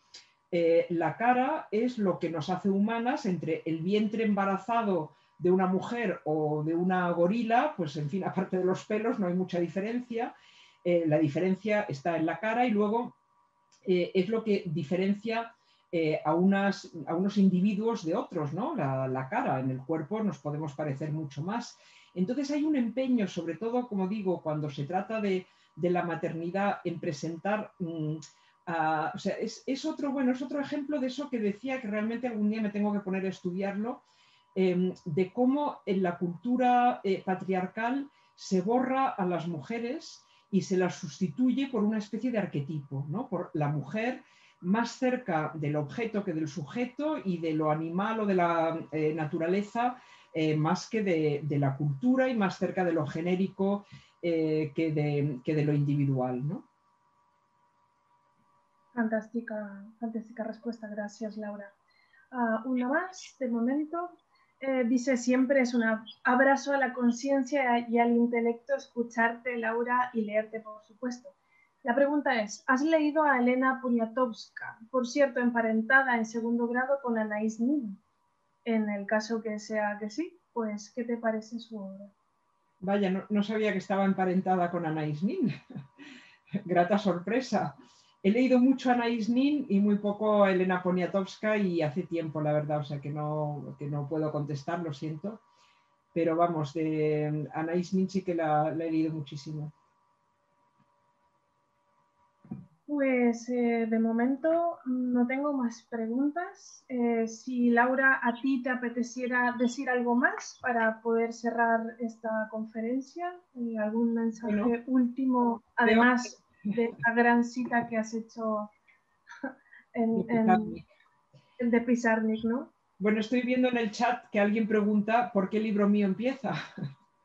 eh, la cara es lo que nos hace humanas entre el vientre embarazado de una mujer o de una gorila, pues en fin, aparte de los pelos no hay mucha diferencia. Eh, la diferencia está en la cara y luego eh, es lo que diferencia eh, a, a, unos individuos de otros, ¿no? La, cara, en el cuerpo nos podemos parecer mucho más. Entonces hay un empeño, sobre todo, como digo, cuando se trata de, la maternidad, en presentar... Mm, o sea, es, otro, bueno, es otro ejemplo de eso que decía que realmente algún día me tengo que poner a estudiarlo, em, de cómo en la cultura eh, patriarcal se borra a las mujeres y se las sustituye por una especie de arquetipo, ¿no? Por la mujer más cerca del objeto que del sujeto y de lo animal o de la eh, naturaleza eh, más que de, la cultura y más cerca de lo genérico eh, que, de, lo individual. ¿no? Fantástica, fantástica respuesta, gracias Laura. Ah, una más, de momento. Dice siempre es un abrazo a la conciencia y al intelecto escucharte, Laura, y leerte, por supuesto. La pregunta es, ¿has leído a Elena Poniatowska, por cierto, emparentada en segundo grado con Anaïs Nin? En el caso que sea que sí, pues, ¿qué te parece su obra? Vaya, no, sabía que estaba emparentada con Anaïs Nin. Grata sorpresa. He leído mucho a Anaïs Nin y muy poco a Elena Poniatowska y hace tiempo, la verdad, o sea que no, que no puedo contestar, lo siento. Pero vamos, de Anaïs Nin sí que la he leído muchísimo. Pues eh, de momento no tengo más preguntas. Eh, si Laura, a ti te apeteciera decir algo más para poder cerrar esta conferencia, eh, algún mensaje último, además de la gran cita que has hecho en, el de Pizarnik, ¿no? Bueno, estoy viendo en el chat que alguien pregunta por qué libro mío empieza.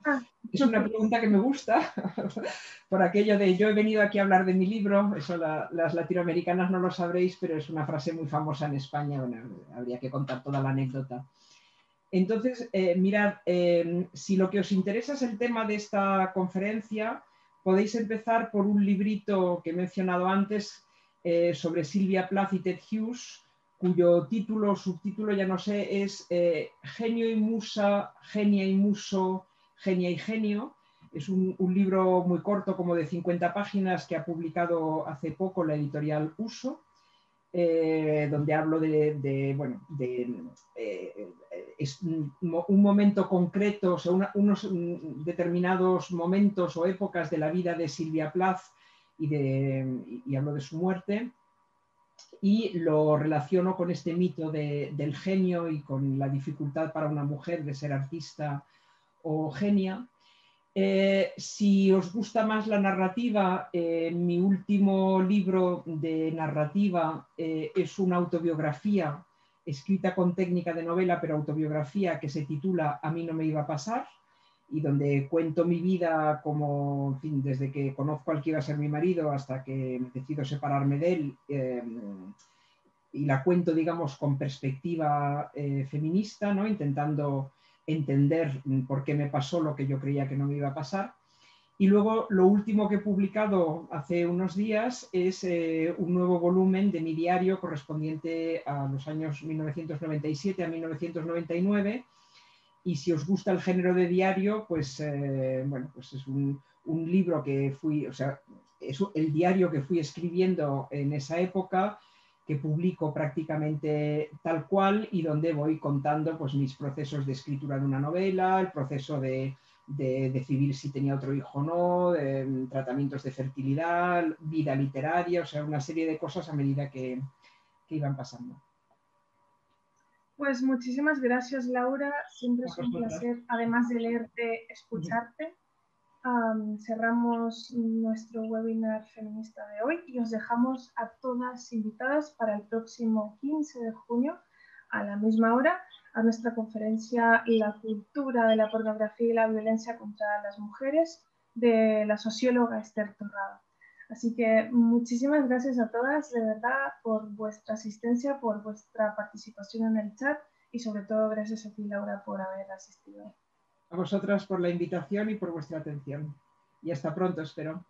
Ah. Es una pregunta que me gusta, por aquello de yo he venido aquí a hablar de mi libro, eso las latinoamericanas no lo sabréis, pero es una frase muy famosa en España, bueno, habría que contar toda la anécdota. Entonces, eh, mirad, eh, si lo que os interesa es el tema de esta conferencia, podéis empezar por un librito que he mencionado antes eh, sobre Silvia Plath y Ted Hughes, cuyo título, subtítulo ya no sé, es Genio y Musa, Genia y Muso, Genia y Genio, Es un, libro muy corto, como de 50 páginas, que ha publicado hace poco la editorial Uso, eh, donde hablo de, bueno, de eh, un momento concreto, o sea, unos determinados momentos o épocas de la vida de Silvia Plath y, de, y hablo de su muerte y lo relaciono con este mito del genio y con la dificultad para una mujer de ser artista o genia. Eh, si os gusta más la narrativa, eh, mi último libro de narrativa eh, es una autobiografía escrita con técnica de novela, pero autobiografía que se titula A mí no me iba a pasar y donde cuento mi vida como, en fin, desde que conozco al que iba a ser mi marido hasta que decido separarme de él, eh, y la cuento, digamos, con perspectiva eh, feminista, ¿no? intentando entender por qué me pasó lo que yo creía que no me iba a pasar. Y luego lo último que he publicado hace unos días es eh, un nuevo volumen de mi diario correspondiente a los años 1997 a 1999 y si os gusta el género de diario, pues, eh, bueno, pues es un, libro que fui, o sea, es el diario que fui escribiendo en esa época, que publico prácticamente tal cual y donde voy contando pues, mis procesos de escritura de una novela, el proceso de, decidir si tenía otro hijo o no, tratamientos de fertilidad, vida literaria, o sea, una serie de cosas a medida que iban pasando. Pues muchísimas gracias, Laura. Siempre es un placer, además de leerte, escucharte. Cerramos nuestro webinar feminista de hoy y os dejamos a todas invitadas para el próximo 15 de junio a la misma hora a nuestra conferencia La cultura de la pornografía y la violencia contra las mujeres de la socióloga Esther Torrada. Así que muchísimas gracias a todas, de verdad, por vuestra asistencia, por vuestra participación en el chat y sobre todo gracias a ti, Laura, por haber asistido. A vosotras por la invitación y por vuestra atención. Y hasta pronto, espero.